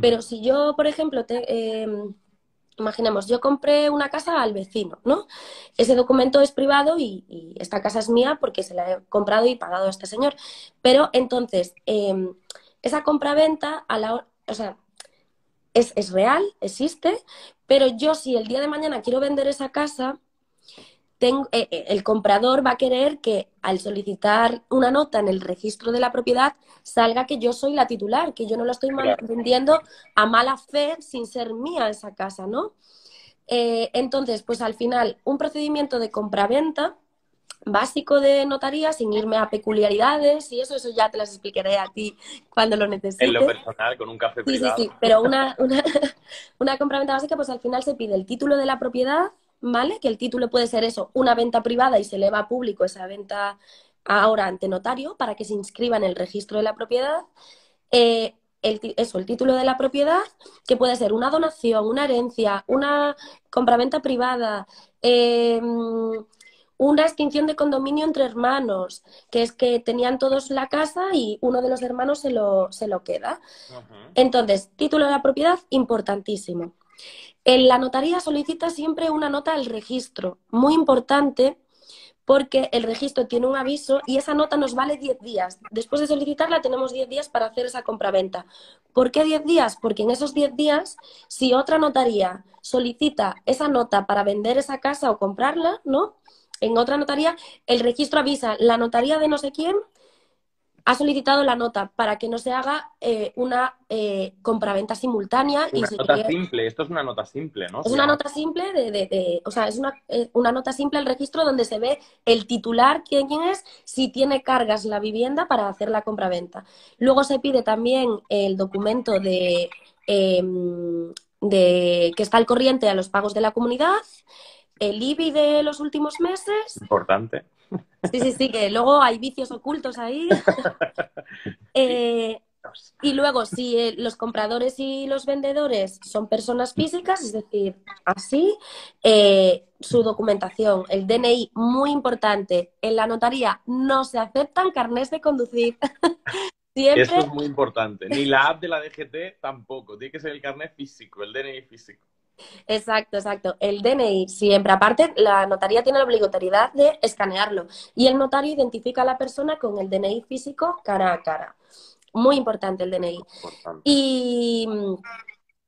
Pero si yo, por ejemplo, te, em, Imaginemos, yo compré una casa al vecino, ¿no? Ese documento es privado y, esta casa es mía porque se la he comprado y pagado a este señor. Pero entonces, em, esa compraventa, a la o sea, es, es real, existe, pero yo si el día de mañana quiero vender esa casa, eh, eh, el comprador va a querer que al solicitar una nota en el registro de la propiedad salga que yo soy la titular, que yo no lo estoy vendiendo a mala fe sin ser mía esa casa, ¿no? Eh, entonces, pues al final, un procedimiento de compraventa básico de notaría sin irme a peculiaridades y eso, eso ya te las explicaré a ti cuando lo necesites. En lo personal, con un café privado. Sí, sí, sí, pero una, una, una compraventa básica, pues al final se pide el título de la propiedad, ¿vale? Que el título puede ser eso, una venta privada y se eleva a público esa venta ahora ante notario para que se inscriba en el registro de la propiedad. Eh, el, eso, el título de la propiedad, que puede ser una donación, una herencia, una compraventa privada, em, una extinción de condominio entre hermanos, que es que tenían todos la casa y uno de los hermanos se lo, se lo queda. Entonces, título de la propiedad, importantísimo. En la notaría solicita siempre una nota al registro, muy importante porque el registro tiene un aviso y esa nota nos vale 10 días. Después de solicitarla tenemos 10 días para hacer esa compraventa. ¿Por qué 10 días? Porque en esos 10 días, si otra notaría solicita esa nota para vender esa casa o comprarla, ¿no? En otra notaría, el registro avisa la notaría de no sé quién ha solicitado la nota para que no se haga eh, una eh, compraventa simultánea. Una nota simple, esto es una nota simple, ¿no? Es una nota simple de, o sea, es una, eh, una, nota simple el registro donde se ve el titular, quién, quién es, si tiene cargas la vivienda para hacer la compraventa. Luego se pide también el documento de, em, de que está al corriente a los pagos de la comunidad, el IBI de los últimos meses. Importante. Sí, sí, sí, que luego hay vicios ocultos ahí. Eh, y luego, si eh, los compradores y los vendedores son personas físicas, es decir, así, eh, su documentación, el DNI, muy importante. En la notaría no se aceptan carnés de conducir. Siempre... Eso es muy importante. Ni la app de la DGT tampoco. Tiene que ser el carnet físico, el DNI físico. Exacto, exacto. El DNI siempre. Aparte, la notaría tiene la obligatoriedad de escanearlo y el notario identifica a la persona con el DNI físico cara a cara. Muy importante el DNI. Y,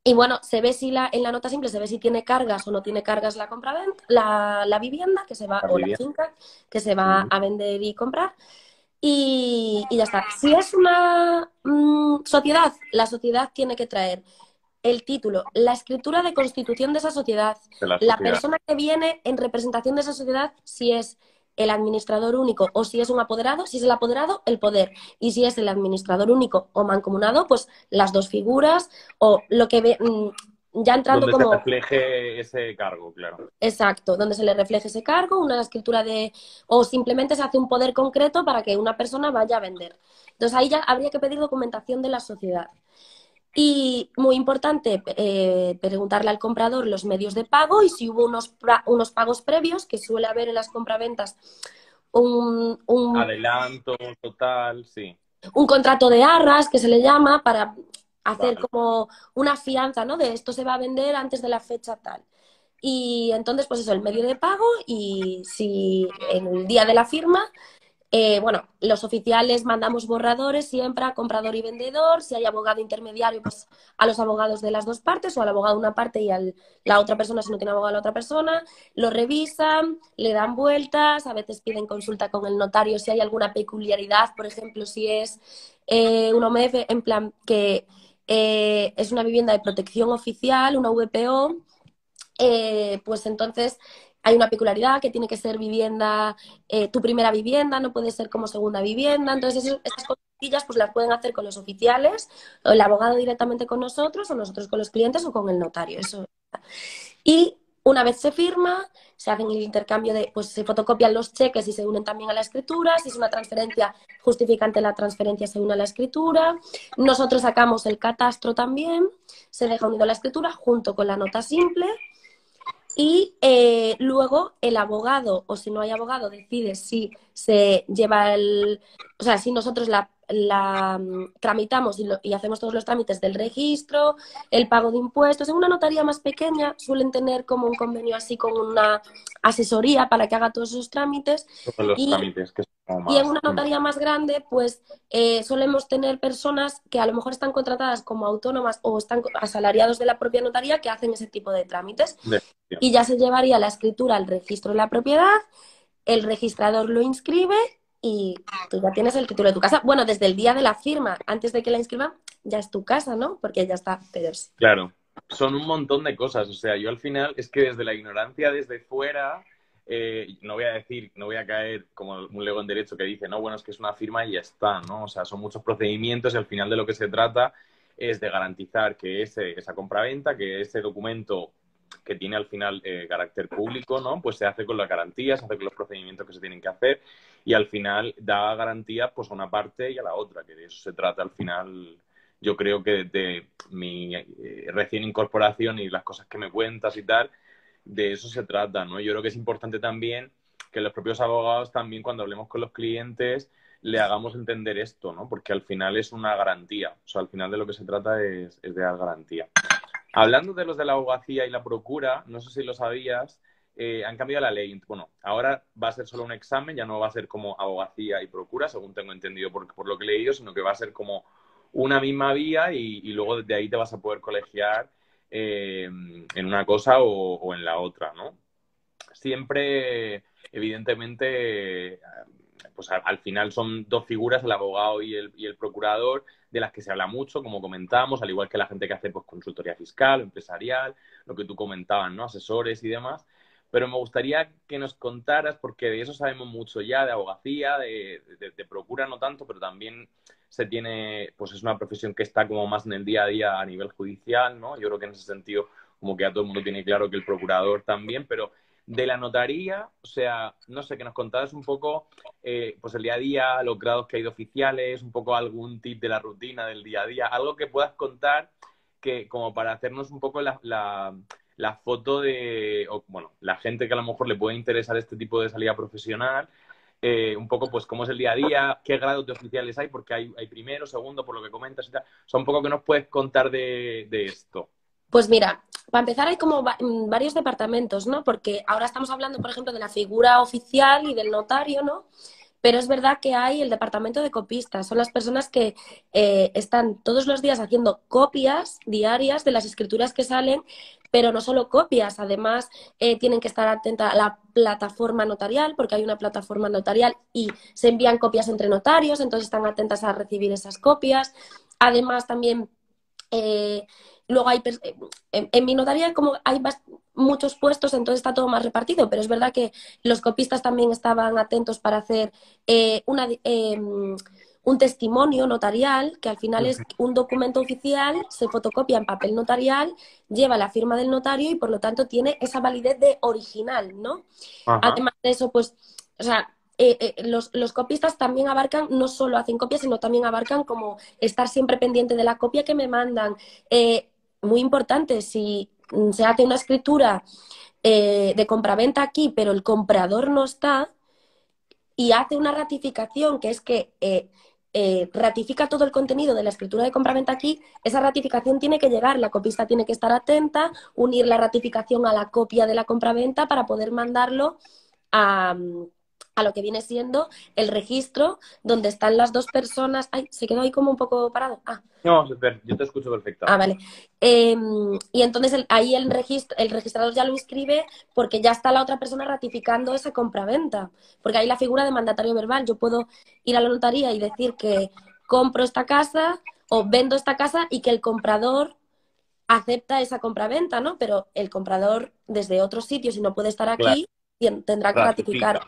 y, bueno, se ve si la, en la nota simple se ve si tiene cargas o no tiene cargas la compra la, la vivienda que se va, o la finca que se va a vender y comprar. Y, y, ya está. Si es una mm, sociedad, la sociedad tiene que traer el título, la escritura de constitución de esa sociedad, la, persona que viene en representación de esa sociedad, si es el administrador único o si es un apoderado, si es el apoderado, el poder. Y si es el administrador único o mancomunado, pues las dos figuras o lo que ve, mm, ya entrando donde como... se refleje ese cargo, claro. Exacto, donde se le refleje ese cargo, una escritura de... o simplemente se hace un poder concreto para que una persona vaya a vender. Entonces ahí ya habría que pedir documentación de la sociedad. Y muy importante, eh, preguntarle al comprador los medios de pago y si hubo unos, unos pagos previos, que suele haber en las compraventas un, un, Adelanto total, sí. Un contrato de arras, que se le llama, para hacer como una fianza, ¿no? De esto se va a vender antes de la fecha tal. Y entonces, pues eso, el medio de pago y si en el día de la firma eh, bueno, los oficiales mandamos borradores siempre a comprador y vendedor. Si hay abogado intermediario, pues a los abogados de las dos partes o al abogado de una parte y a la otra persona si no tiene abogado a la otra persona. Lo revisan, le dan vueltas, a veces piden consulta con el notario si hay alguna peculiaridad, por ejemplo, si es eh, una OMF en plan que eh, es una vivienda de protección oficial, una VPO, pues entonces hay una peculiaridad que tiene que ser vivienda, eh, tu primera vivienda, no puede ser como segunda vivienda. Entonces, esas cosillas pues las pueden hacer con los oficiales, o el abogado directamente con nosotros, o nosotros con los clientes o con el notario. Eso. Y una vez se firma, se hacen el intercambio de, pues se fotocopian los cheques y se unen también a la escritura. Si es una transferencia justificante, la transferencia se une a la escritura. Nosotros sacamos el catastro también, se deja unido a la escritura junto con la nota simple y eh, luego el abogado, o si no hay abogado, decide si se lleva el. O sea, si nosotros la la mm, tramitamos y, hacemos todos los trámites del registro, el pago de impuestos. En una notaría más pequeña suelen tener como un convenio así con una asesoría para que haga todos esos trámites. y, en una notaría más grande, pues eh, solemos tener personas que a lo mejor están contratadas como autónomas o están asalariados de la propia notaría que hacen ese tipo de trámites. y ya se llevaría la escritura al registro de la propiedad, el registrador lo inscribe y tú ya tienes el título de tu casa. Bueno, desde el día de la firma, antes de que la inscriban, ya es tu casa, ¿no? Porque ya está pero Claro, son un montón de cosas. O sea, yo al final es que desde la ignorancia, desde fuera, eh, no voy a decir, no voy a caer como un lego en derecho que dice, no, bueno, es que es una firma y ya está, ¿no? O sea, son muchos procedimientos y al final de lo que se trata es de garantizar que ese, esa compraventa, que ese documento que tiene al final eh, carácter público, ¿no? Pues se hace con las garantías, se hace con los procedimientos que se tienen que hacer y al final da garantía pues a una parte y a la otra, que de eso se trata al final. Yo creo que de mi eh, recién incorporación y las cosas que me cuentas y tal, de eso se trata, ¿no? Yo creo que es importante también que los propios abogados también cuando hablemos con los clientes le hagamos entender esto, ¿no? Porque al final es una garantía. O sea, al final de lo que se trata es, es de dar garantía. Hablando de los de la abogacía y la procura, no sé si lo sabías, eh, han cambiado la ley. Bueno, ahora va a ser solo un examen, ya no va a ser como abogacía y procura, según tengo entendido por, por lo que he leído, sino que va a ser como una misma vía y, luego de ahí te vas a poder colegiar eh, en una cosa o, en la otra, ¿no? Siempre, evidentemente, pues al, final son dos figuras, el abogado y el, y el procurador, de las que se habla mucho, como comentamos, al igual que la gente que hace pues, consultoría fiscal, empresarial, lo que tú comentabas, ¿no? Asesores y demás. Pero me gustaría que nos contaras, porque de eso sabemos mucho ya, de abogacía, de, de, procura no tanto, pero también se tiene, pues es una profesión que está como más en el día a día a nivel judicial, ¿no? Yo creo que en ese sentido, como que a todo el mundo tiene claro que el procurador también, pero de la notaría, o sea, no sé, que nos contaras un poco, eh, pues el día a día, los grados que hay de oficiales, un poco algún tip de la rutina del día a día, algo que puedas contar que como para hacernos un poco la, foto de, bueno, la gente que a lo mejor le puede interesar este tipo de salida profesional, eh, un poco pues cómo es el día a día, qué grados de oficiales hay, porque hay, primero, segundo, por lo que comentas y tal. Un poco que nos puedes contar de, de esto. Pues mira, para empezar hay como mm, varios departamentos, ¿no? Porque ahora estamos hablando, por ejemplo, de la figura oficial y del notario, ¿no? Pero es verdad que hay el departamento de copistas, son las personas que eh, están todos los días haciendo copias diarias de las escrituras que salen, pero no solo copias, además eh, tienen que estar atentas a la plataforma notarial, porque hay una plataforma notarial y se envían copias entre notarios, entonces están atentas a recibir esas copias. Además, también eh, Luego hay, en, mi notaría como hay muchos puestos, entonces está todo más repartido, pero es verdad que los copistas también estaban atentos para hacer eh, una, em, un testimonio notarial, que al final es un documento oficial, se fotocopia en papel notarial, lleva la firma del notario y por lo tanto tiene esa validez de original, ¿no? Además de eso, pues, o sea, eh, eh, los, los, copistas también abarcan, no solo hacen copias, sino también abarcan como estar siempre pendiente de la copia que me mandan, muy importante, si se hace una escritura eh, de compraventa aquí, pero el comprador no está, y hace una ratificación, que es que eh, eh, ratifica todo el contenido de la escritura de compraventa aquí, esa ratificación tiene que llegar, la copista tiene que estar atenta, unir la ratificación a la copia de la compraventa para poder mandarlo a, a lo que viene siendo el registro donde están las dos personas. Ay, se quedó ahí como un poco parado. Ah. No, yo te escucho perfecto. Ah, vale. Em, y entonces ahí el, registro, el registrador ya lo inscribe porque ya está la otra persona ratificando esa compraventa. Porque hay la figura de mandatario verbal. Yo puedo ir a la notaría y decir que compro esta casa o vendo esta casa y que el comprador acepta esa compraventa, ¿no? Pero el comprador desde otro sitio, si no puede estar aquí, tendrá que ratificar.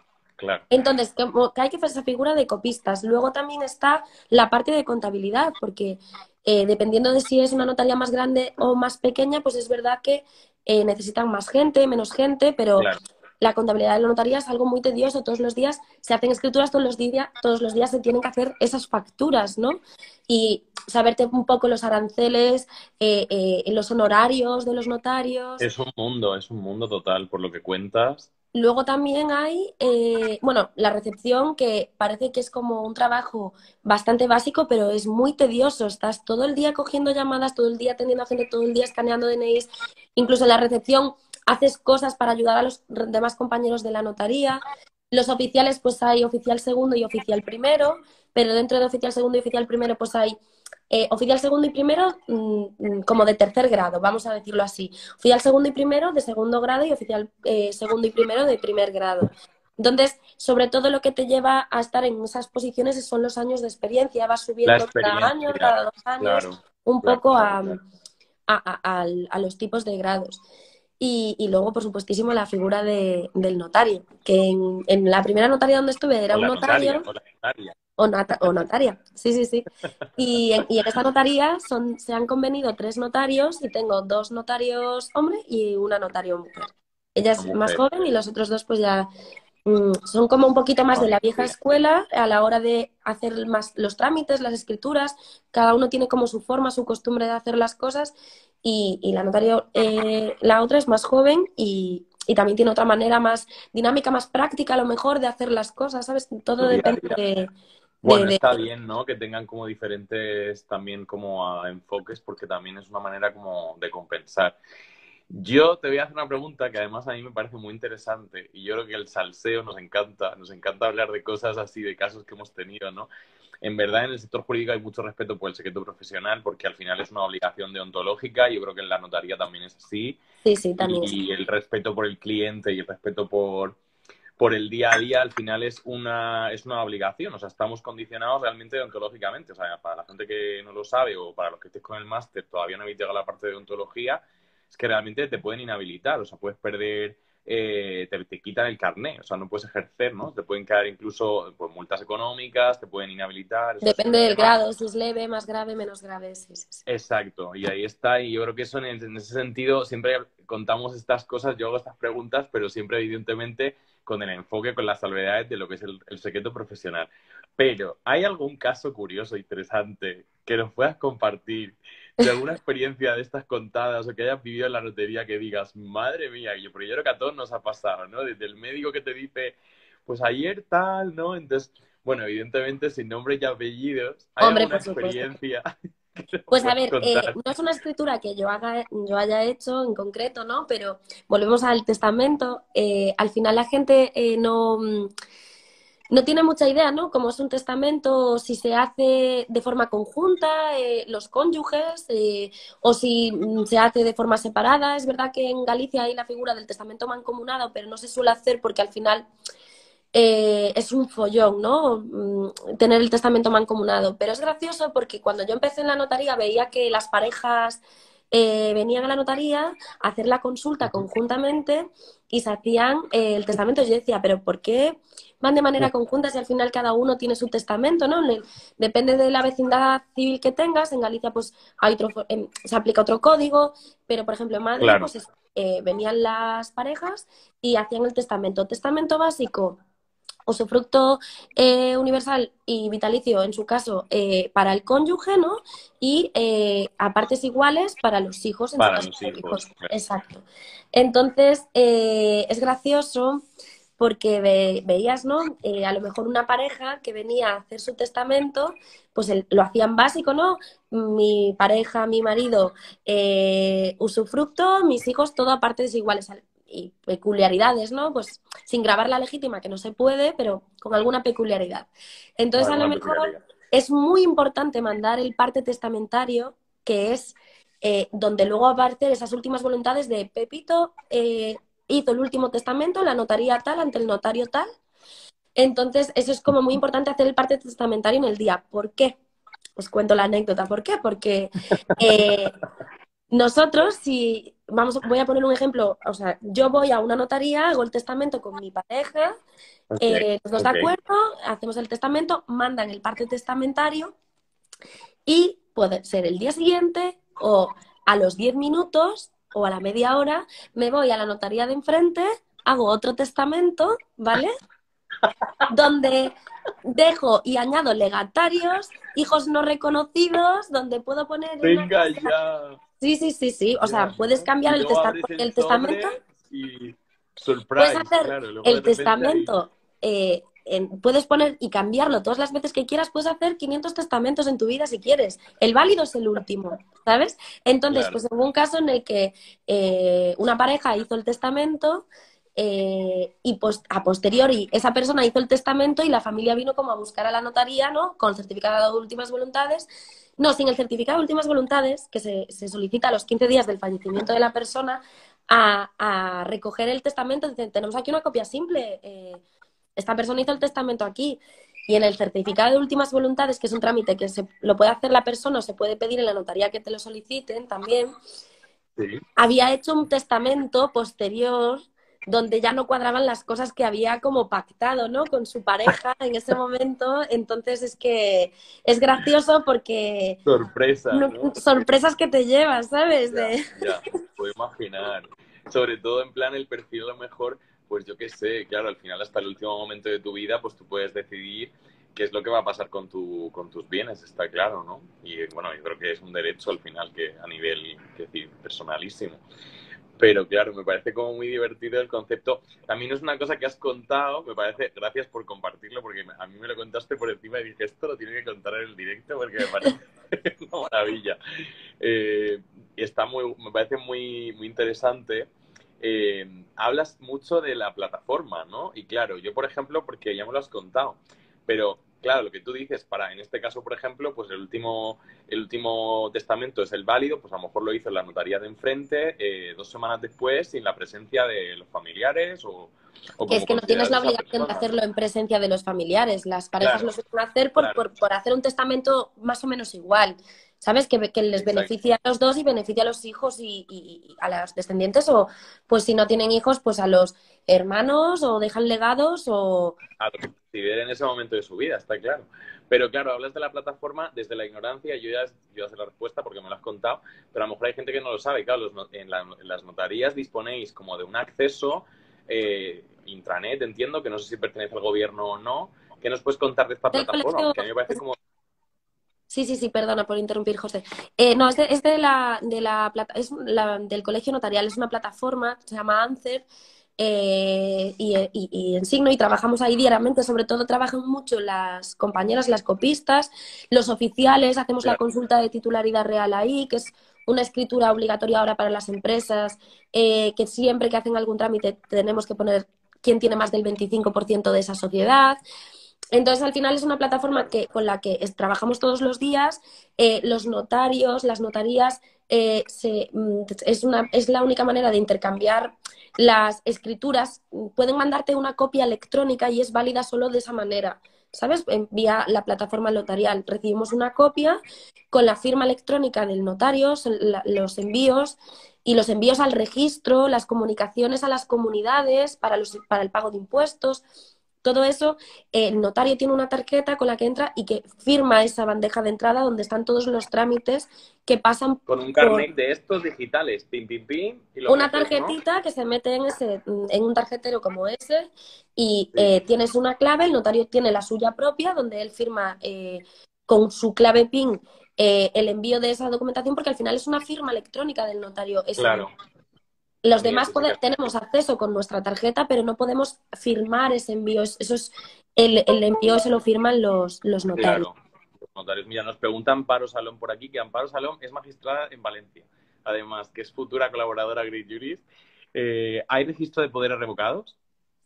Entonces, que, hay que hacer esa figura de copistas. Luego también está la parte de contabilidad, porque eh, dependiendo de si es una notaría más grande o más pequeña, pues es verdad que eh, necesitan más gente, menos gente, pero la contabilidad de la notaría es algo muy tedioso. Todos los días se hacen escrituras, todos los, días, todos los días se tienen que hacer esas facturas, ¿no? Y saberte un poco los aranceles, eh, los honorarios de los notarios. Es un mundo, es un mundo total, por lo que cuentas. Luego también hay, eh, bueno, la recepción que parece que es como un trabajo bastante básico, pero es muy tedioso. Estás todo el día cogiendo llamadas, todo el día atendiendo a gente, todo el día escaneando DNIs. Incluso en la recepción haces cosas para ayudar a los demás compañeros de la notaría. Los oficiales, pues hay oficial segundo y oficial primero, pero dentro de oficial segundo y oficial primero, pues hay eh, oficial segundo y primero mm, mm, como de tercer grado, vamos a decirlo así. Oficial segundo y primero de segundo grado y oficial eh, segundo y primero de primer grado. Entonces, sobre todo lo que te lleva a estar en esas posiciones son los años de experiencia. Vas subiendo cada año, cada dos años, un poco a, a, los tipos de grados. Y, y, luego, por supuestísimo, la figura de, del notario, que en, en, la primera notaria donde estuve era un notario. O, notaria, sí, sí, sí. Y en, y en esta notaría son, se han convenido tres notarios y tengo dos notarios hombre y una notario mujer. Ella es más joven y los otros dos pues ya son como un poquito más de la vieja escuela a la hora de hacer más los trámites, las escrituras. Cada uno tiene como su forma, su costumbre de hacer las cosas y, y la notario, eh, la otra es más joven y, y también tiene otra manera más dinámica, más práctica a lo mejor de hacer las cosas, ¿sabes? Todo depende de, bueno, está bien, ¿no? Que tengan como diferentes también como enfoques porque también es una manera como de compensar. Yo te voy a hacer una pregunta que además a mí me parece muy interesante y yo creo que el salseo nos encanta, nos encanta hablar de cosas así, de casos que hemos tenido, ¿no? En verdad en el sector jurídico hay mucho respeto por el secreto profesional porque al final es una obligación deontológica yo creo que en la notaría también es así. Sí, sí, también. Y el respeto por el cliente y el respeto por, por el día a día al final es una, es una obligación, o sea, estamos condicionados realmente ontológicamente, o sea, para la gente que no lo sabe o para los que estés con el máster todavía no habéis llegado a la parte de ontología, es que realmente te pueden inhabilitar, o sea, puedes perder, eh, te, quitan el carné, o sea, no puedes ejercer, ¿no? Te pueden caer incluso pues, multas económicas, te pueden inhabilitar. Depende del grado, si es leve, más grave, menos grave, sí, sí, Exacto, y ahí está, y yo creo que eso en, en ese sentido siempre contamos estas cosas, yo hago estas preguntas, pero siempre evidentemente con el enfoque, con las salvedades de lo que es el, secreto profesional. Pero, ¿hay algún caso curioso, interesante, que nos puedas compartir de alguna experiencia de estas contadas o que hayas vivido en la lotería que digas, madre mía, yo, pero yo creo que a todos nos ha pasado, ¿no? Desde el médico que te dice, pues ayer tal, ¿no? Entonces, bueno, evidentemente sin nombres y apellidos, ¿hay alguna experiencia? Pues a ver, eh, no es una escritura que yo, haga, yo haya hecho en concreto, ¿no? Pero volvemos al testamento. Eh, al final la gente eh, no, no tiene mucha idea, ¿no? Como es un testamento, si se hace de forma conjunta, los cónyuges, o si mm, se hace de forma separada. Es verdad que en Galicia hay la figura del testamento mancomunado, pero no se suele hacer porque al final eh, es un follón, ¿no? Mm, tener el testamento mancomunado. Pero es gracioso porque cuando yo empecé en la notaría veía que las parejas eh, venían a la notaría a hacer la consulta conjuntamente y se hacían eh, el testamento. Yo decía, pero ¿por qué van de manera conjunta si al final cada uno tiene su testamento, ¿no? Depende de la vecindad civil que tengas. En Galicia, pues, hay otro, se aplica otro código, pero por ejemplo en Madrid, pues, venían las parejas y hacían el testamento. Testamento básico usufructo eh, universal y vitalicio, en su caso, eh, para el cónyuge, ¿no? Y eh, a partes iguales para los hijos. En para los hijos. Exacto. Entonces, es gracioso porque veías, ¿no? a lo mejor una pareja que venía a hacer su testamento, pues lo hacían básico, ¿no? Mi pareja, mi marido, usufructo, mis hijos, todo a partes iguales y peculiaridades, ¿no? Pues sin grabar la legítima, que no se puede, pero con alguna peculiaridad. Entonces, a lo mejor es muy importante mandar el parte testamentario, que es eh, donde luego aparte esas últimas voluntades de Pepito eh, hizo el último testamento, la notaría tal, ante el notario tal. Entonces, eso es como muy importante hacer el parte testamentario en el día. ¿Por qué? Os cuento la anécdota. ¿Por qué? Porque eh, nosotros, si vamos, voy a poner un ejemplo, o sea, yo voy a una notaría, hago el testamento con mi pareja, eh, nos de acuerdo, hacemos el testamento, mandan el parte testamentario y puede ser el día siguiente o a los 10 minutos o a la media hora me voy a la notaría de enfrente, hago otro testamento, ¿vale? donde dejo y añado legatarios, hijos no reconocidos, donde puedo poner... Venga ya. Sí, sí, sí, sí. O sea, puedes cambiar el, el, testamento. Y puedes hacer el testamento. Eh, puedes poner y cambiarlo todas las veces que quieras. Puedes hacer 500 testamentos en tu vida si quieres. El válido es el último, ¿sabes? Entonces, pues en un caso en el que eh, una pareja hizo el testamento eh, y a posteriori esa persona hizo el testamento y la familia vino como a buscar a la notaría, ¿no? Con certificado de últimas voluntades. No, sin el certificado de últimas voluntades, que se, solicita a los 15 días del fallecimiento de la persona, a, recoger el testamento. Dicen, tenemos aquí una copia simple. Eh, esta persona hizo el testamento aquí. Y en el certificado de últimas voluntades, que es un trámite que se, lo puede hacer la persona o se puede pedir en la notaría que te lo soliciten también, había hecho un testamento posterior donde ya no cuadraban las cosas que había como pactado, ¿no? Con su pareja en ese momento. Entonces es que es gracioso porque... Sorpresa. Sorpresas que te llevas, ¿sabes? Ya, puedo imaginar. Sobre todo en plan el perfil lo mejor, pues yo qué sé, claro, al final hasta el último momento de tu vida, pues tú puedes decidir qué es lo que va a pasar con, tu, con tus bienes, está claro, ¿no? Y bueno, yo creo que es un derecho al final que a nivel, que decir, personalísimo. Pero claro, me parece como muy divertido el concepto. También es una cosa que has contado, me parece, gracias por compartirlo, porque a mí me lo contaste por encima y dije, esto lo tiene que contar en el directo porque me parece una maravilla. Eh, está muy, me parece muy, muy interesante. Eh, hablas mucho de la plataforma, ¿no? Y claro, yo por ejemplo, porque ya me lo has contado, pero claro, lo que tú dices, para en este caso, por ejemplo, pues el último, el último testamento es el válido, pues a lo mejor lo hizo en la notaría de enfrente eh, dos semanas después sin la presencia de los familiares o... es que no tienes la obligación de hacerlo en presencia de los familiares. Las parejas lo suelen hacer por, por, hacer un testamento más o menos igual. ¿Sabes? Que, que les beneficia a los dos y beneficia a los hijos y, a los descendientes, o pues si no tienen hijos, pues a los hermanos, o dejan legados, o en ese momento de su vida, está claro. Pero claro, hablas de la plataforma desde la ignorancia, yo ya, yo ya sé la respuesta porque me lo has contado, pero a lo mejor hay gente que no lo sabe. Claro, en, las notarías disponéis como de un acceso eh, intranet, entiendo, que no sé si pertenece al gobierno o no. ¿Qué nos puedes contar de esta plataforma? a mí me parece como... Sí, sí, sí, perdona por interrumpir, José. Eh, no, es, de, la, de la, es del colegio notarial, es una plataforma, se llama ANCER, eh, y, en signo y trabajamos ahí diariamente, sobre todo trabajan mucho las compañeras, las copistas, los oficiales, hacemos la consulta de titularidad real ahí, que es una escritura obligatoria ahora para las empresas, eh, que siempre que hacen algún trámite tenemos que poner quién tiene más del 25% de esa sociedad. Entonces, al final es una plataforma que, con la que trabajamos todos los días. Eh, los notarios, las notarías, se, mm, es, una, es la única manera de intercambiar las escrituras pueden mandarte una copia electrónica y es válida solo de esa manera. ¿Sabes? Vía la plataforma notarial. Recibimos una copia con la firma electrónica del notario, los envíos y los envíos al registro, las comunicaciones a las comunidades para, los, para el pago de impuestos. Todo eso, el notario tiene una tarjeta con la que entra y que firma esa bandeja de entrada donde están todos los trámites que pasan con un carnet de estos digitales, pim, pim, pim. una tarjetita que se mete en, ese, en un tarjetero como ese y eh, tienes una clave, el notario tiene la suya propia donde él firma eh, con su clave PIN eh, el envío de esa documentación porque al final es una firma electrónica del notario. claro. Los demás tenemos acceso con nuestra tarjeta, pero no podemos firmar ese envío. Eso es el, envío se lo firman los, los notarios. Claro, los notarios. Mira, nos pregunta Amparo Salón por aquí, que Amparo Salón es magistrada en Valencia, además, que es futura colaboradora Great Jurist. Eh, ¿Hay registro de poderes revocados?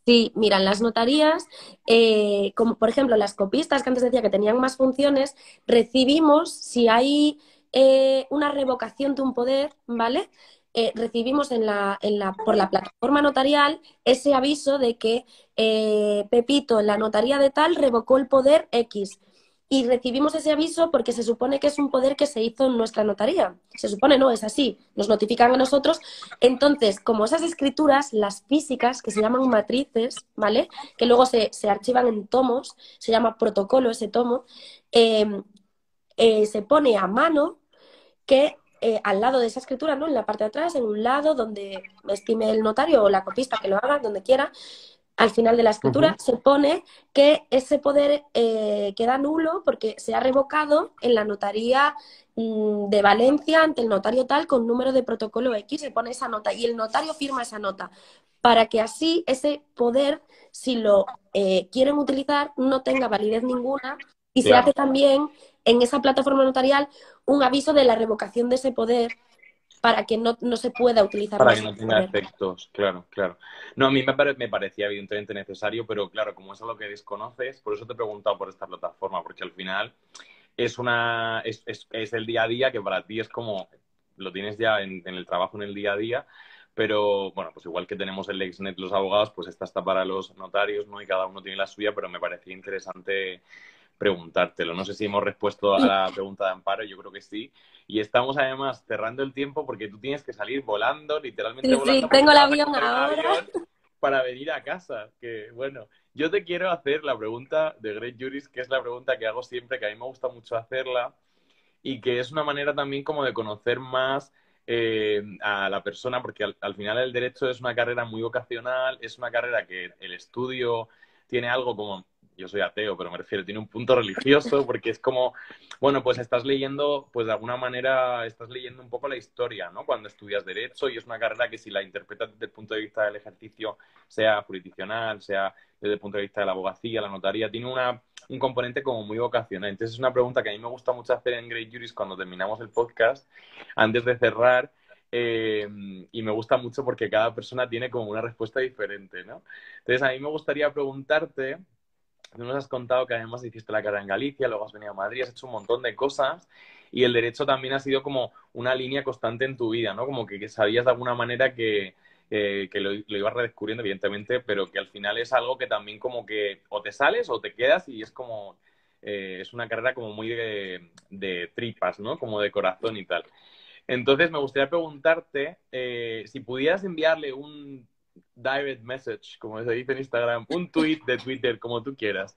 Sí, mira, en las notarías, eh, como por ejemplo las copistas que antes decía que tenían más funciones, recibimos, si hay eh, una revocación de un poder, ¿vale? Eh, recibimos en la, en la, por la plataforma notarial ese aviso de que Pepito en la notaría de tal revocó el poder X y recibimos ese aviso porque se supone que es un poder que se hizo en nuestra notaría. Se supone, no, es así, nos notifican a nosotros. Entonces, como esas escrituras, las físicas, que se llaman matrices, ¿vale? Que luego se, archivan en tomos, se llama protocolo ese tomo, eh, se pone a mano que eh, al lado de esa escritura, ¿no? En la parte de atrás, en un lado donde estime el notario o la copista que lo haga, donde quiera, al final de la escritura se pone que ese poder eh, queda nulo porque se ha revocado en la notaría mm, de Valencia ante el notario tal con número de protocolo X, se pone esa nota y el notario firma esa nota para que así ese poder, si lo eh, quieren utilizar, no tenga validez ninguna y se hace también en esa plataforma notarial un aviso de la revocación de ese poder para que no, se pueda utilizar. Para que no tenga efectos, claro, claro. No, a mí me, me, parecía evidentemente necesario, pero claro, como es algo que desconoces, por eso te he preguntado por esta plataforma, porque al final es una es, es, el día a día que para ti es como lo tienes ya en, en, el trabajo en el día a día, pero bueno, pues igual que tenemos el LexNet los abogados, pues esta está para los notarios, ¿no? Y cada uno tiene la suya, pero me parecía interesante preguntártelo. No sé si hemos respuesto a la pregunta de Amparo, yo creo que sí. Y estamos además cerrando el tiempo porque tú tienes que salir volando, literalmente sí, volando. Sí, tengo el avión ahora. Para venir a casa. Que bueno, yo te quiero hacer la pregunta de Great Juris, que es la pregunta que hago siempre, que a mí me gusta mucho hacerla y que es una manera también como de conocer más eh, a la persona, porque al, final el derecho es una carrera muy vocacional, es una carrera que el estudio tiene algo como yo soy ateo, pero me refiero, tiene un punto religioso porque es como, bueno, pues estás leyendo, pues de alguna manera estás leyendo un poco la historia, ¿no? Cuando estudias derecho y es una carrera que si la interpretas desde el punto de vista del ejercicio, sea jurisdiccional, sea desde el punto de vista de la abogacía, la notaría, tiene una, un componente como muy vocacional. Entonces es una pregunta que a mí me gusta mucho hacer en Great Juris cuando terminamos el podcast, antes de cerrar, eh, y me gusta mucho porque cada persona tiene como una respuesta diferente, ¿no? Entonces, a mí me gustaría preguntarte Tú nos has contado que además hiciste la carrera en Galicia, luego has venido a Madrid, has hecho un montón de cosas y el derecho también ha sido como una línea constante en tu vida, ¿no? Como que, sabías de alguna manera que, que lo, ibas redescubriendo, evidentemente, pero que al final es algo que también como que o te sales o te quedas y es como, eh, es una carrera como muy de, de, tripas, ¿no? Como de corazón y tal. Entonces me gustaría preguntarte eh, si pudieras enviarle un direct message, como se dice en Instagram, un tweet de Twitter, como tú quieras.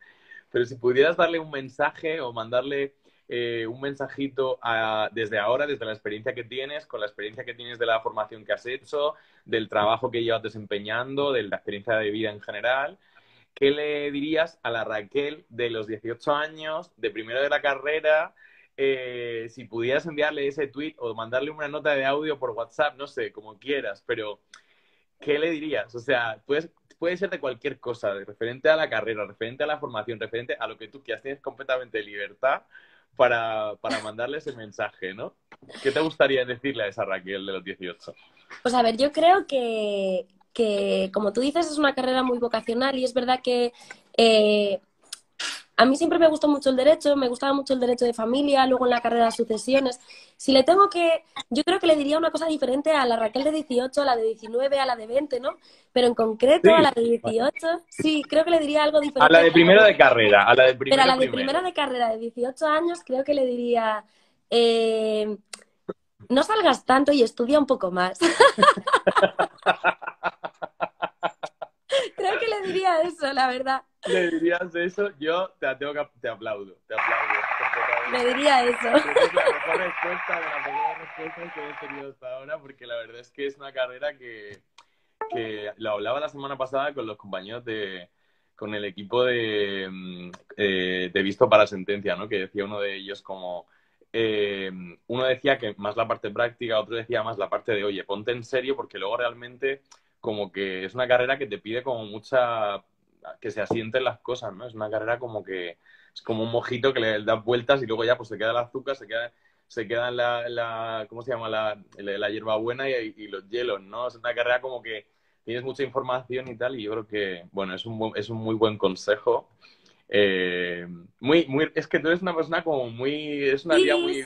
Pero si pudieras darle un mensaje o mandarle eh, un mensajito desde ahora, desde la experiencia que tienes, con la experiencia que tienes de la formación que has hecho, del trabajo que llevas desempeñando, de la experiencia de vida en general, ¿qué le dirías a la Raquel de los 18 años, de primero de la carrera? Eh, si pudieras enviarle ese tweet o mandarle una nota de audio por WhatsApp, no sé, como quieras, pero ¿qué le dirías? O sea, puedes, puede ser de cualquier cosa, referente a la carrera, referente a la formación, referente a lo que tú quieras. Tienes completamente libertad para, para mandarle ese mensaje, ¿no? ¿Qué te gustaría decirle a esa Raquel de los 18? Pues a ver, yo creo que, que como tú dices, es una carrera muy vocacional y es verdad que eh, a mí siempre me gustó mucho el derecho, me gustaba mucho el derecho de familia, luego en la carrera de sucesiones. Si le tengo que, yo creo que le diría una cosa diferente a la Raquel de 18, a la de 19, a la de 20, ¿no? Pero en concreto a la de 18, sí, creo que le diría algo diferente. A la de primero de carrera, a la de primero. Pero a la de primera de carrera de 18 años creo que le diría, eh, no salgas tanto y estudia un poco más. creo que le diría eso, la verdad le dirías eso, yo te, tengo que, te aplaudo, te aplaudo. Le diría eso. Es la mejor respuesta, la mejor respuesta que he tenido hasta ahora, porque la verdad es que es una carrera que, que lo hablaba la semana pasada con los compañeros de, con el equipo de, mm, eh, de Visto para Sentencia, ¿no? Que decía uno de ellos como, eh, uno decía que más la parte práctica, otro decía más la parte de, oye, ponte en serio, porque luego realmente como que es una carrera que te pide como mucha que se asienten las cosas, ¿no? Es una carrera como que es como un mojito que le das vueltas y luego ya pues se queda el azúcar, se queda se quedan la, la ¿cómo se llama? La, la, hierbabuena y, los hielos, ¿no? Es una carrera como que tienes mucha información y tal, y yo creo que, bueno, es un, es un muy buen consejo. Eh, muy, muy, es que tú eres una persona como muy, es una tía muy...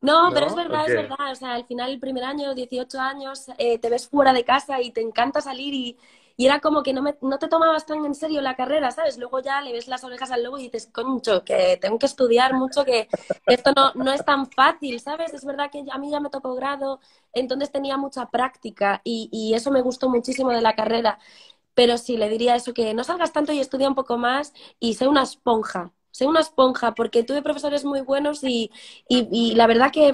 No, pero es verdad, es verdad, o sea, al final el primer año, 18 años, eh, te ves fuera de casa y te encanta salir y, y era como que no, me, no te tomabas tan en serio la carrera, ¿sabes? Luego ya le ves las orejas al lobo y dices, concho, que tengo que estudiar mucho, que esto no, no es tan fácil, ¿sabes? Es verdad que a mí ya me tocó grado, entonces tenía mucha práctica y, y eso me gustó muchísimo de la carrera. Pero sí, le diría eso, que no salgas tanto y estudia un poco más y sé una esponja, sé una esponja, porque tuve profesores muy buenos y, y, y la verdad que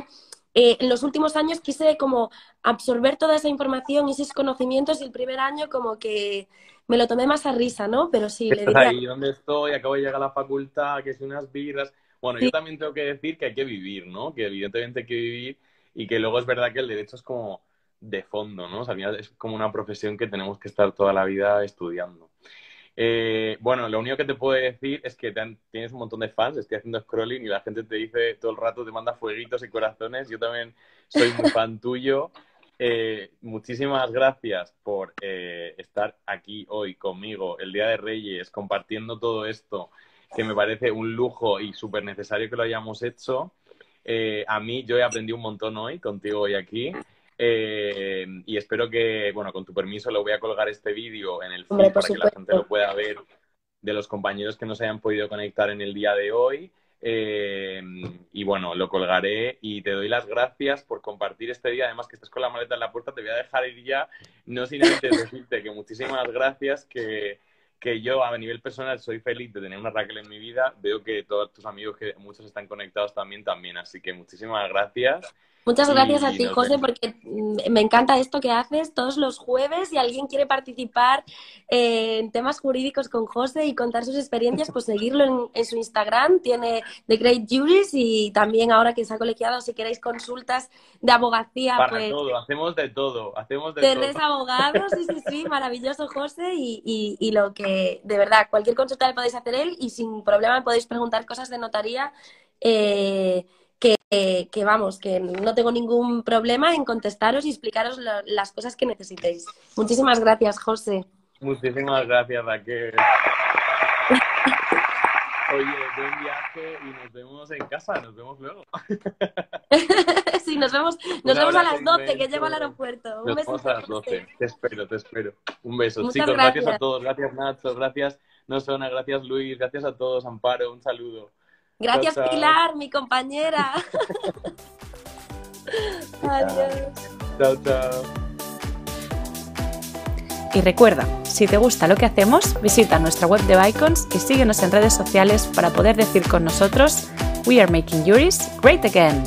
eh, en los últimos años quise como absorber toda esa información y esos conocimientos y el primer año como que me lo tomé más a risa, ¿no? Pero sí, le diría... ahí donde estoy, acabo de llegar a la facultad, que son unas birras... Bueno, yo también tengo que decir que hay que vivir, ¿no? Que evidentemente hay que vivir y que luego es verdad que el derecho es como de fondo, ¿no? O sea, es como una profesión que tenemos que estar toda la vida estudiando. Eh, bueno, lo único que te puedo decir es que tienes un montón de fans, estoy haciendo scrolling y la gente te dice todo el rato, te manda fueguitos y corazones. Yo también soy muy fan tuyo. Eh, muchísimas gracias por eh, estar aquí hoy conmigo, el Día de Reyes, compartiendo todo esto, que me parece un lujo y súper necesario que lo hayamos hecho. a mí, yo he aprendido un montón hoy contigo hoy aquí. Eh, y espero que, bueno, con tu permiso, lo voy a colgar este vídeo en el feed para que la gente lo pueda ver de los compañeros que no se hayan podido conectar en el día de hoy. Eh, y bueno, lo colgaré y te doy las gracias por compartir este día. Además, que estás con la maleta en la puerta, te voy a dejar ir ya. No sin antes decirte que muchísimas gracias, que, que yo a nivel personal soy feliz de tener una Raquel en mi vida. Veo que todos tus amigos, que muchos están conectados también, también. Así que muchísimas gracias. Muchas gracias a ti, José, porque mm, me encanta esto que haces todos los jueves. Si alguien quiere participar eh, en temas jurídicos con José y contar sus experiencias, pues seguirlo en, su Instagram. Tiene The Great Juries y también ahora que se ha colegiado, si queréis consultas de abogacía. Para pues, todo, hacemos de todo. Hacemos de todo. abogados, sí, sí, sí, maravilloso, José. Y, y, lo que, de verdad, cualquier consulta le podéis hacer él y sin problema me podéis preguntar cosas de notaría. Eh, que, vamos, que no tengo ningún problema en contestaros y explicaros las cosas que necesitéis. Muchísimas gracias, José. Muchísimas gracias, Raquel. Oye, buen viaje y nos vemos en casa, nos vemos luego. sí, nos vemos, nos vemos a las 12, que llego al aeropuerto. Un beso. a las 12, te espero, te espero. Un beso. Chicos, gracias. a todos, gracias Nacho, gracias Nosona, gracias Luis, gracias a todos, Amparo, un saludo. Gracias, Pilar, mi compañera. Adiós. Chao, chao. Y recuerda, si te gusta lo que hacemos, visita nuestra web de Bicons y síguenos en redes sociales para poder decir con nosotros We are making Yuris great again.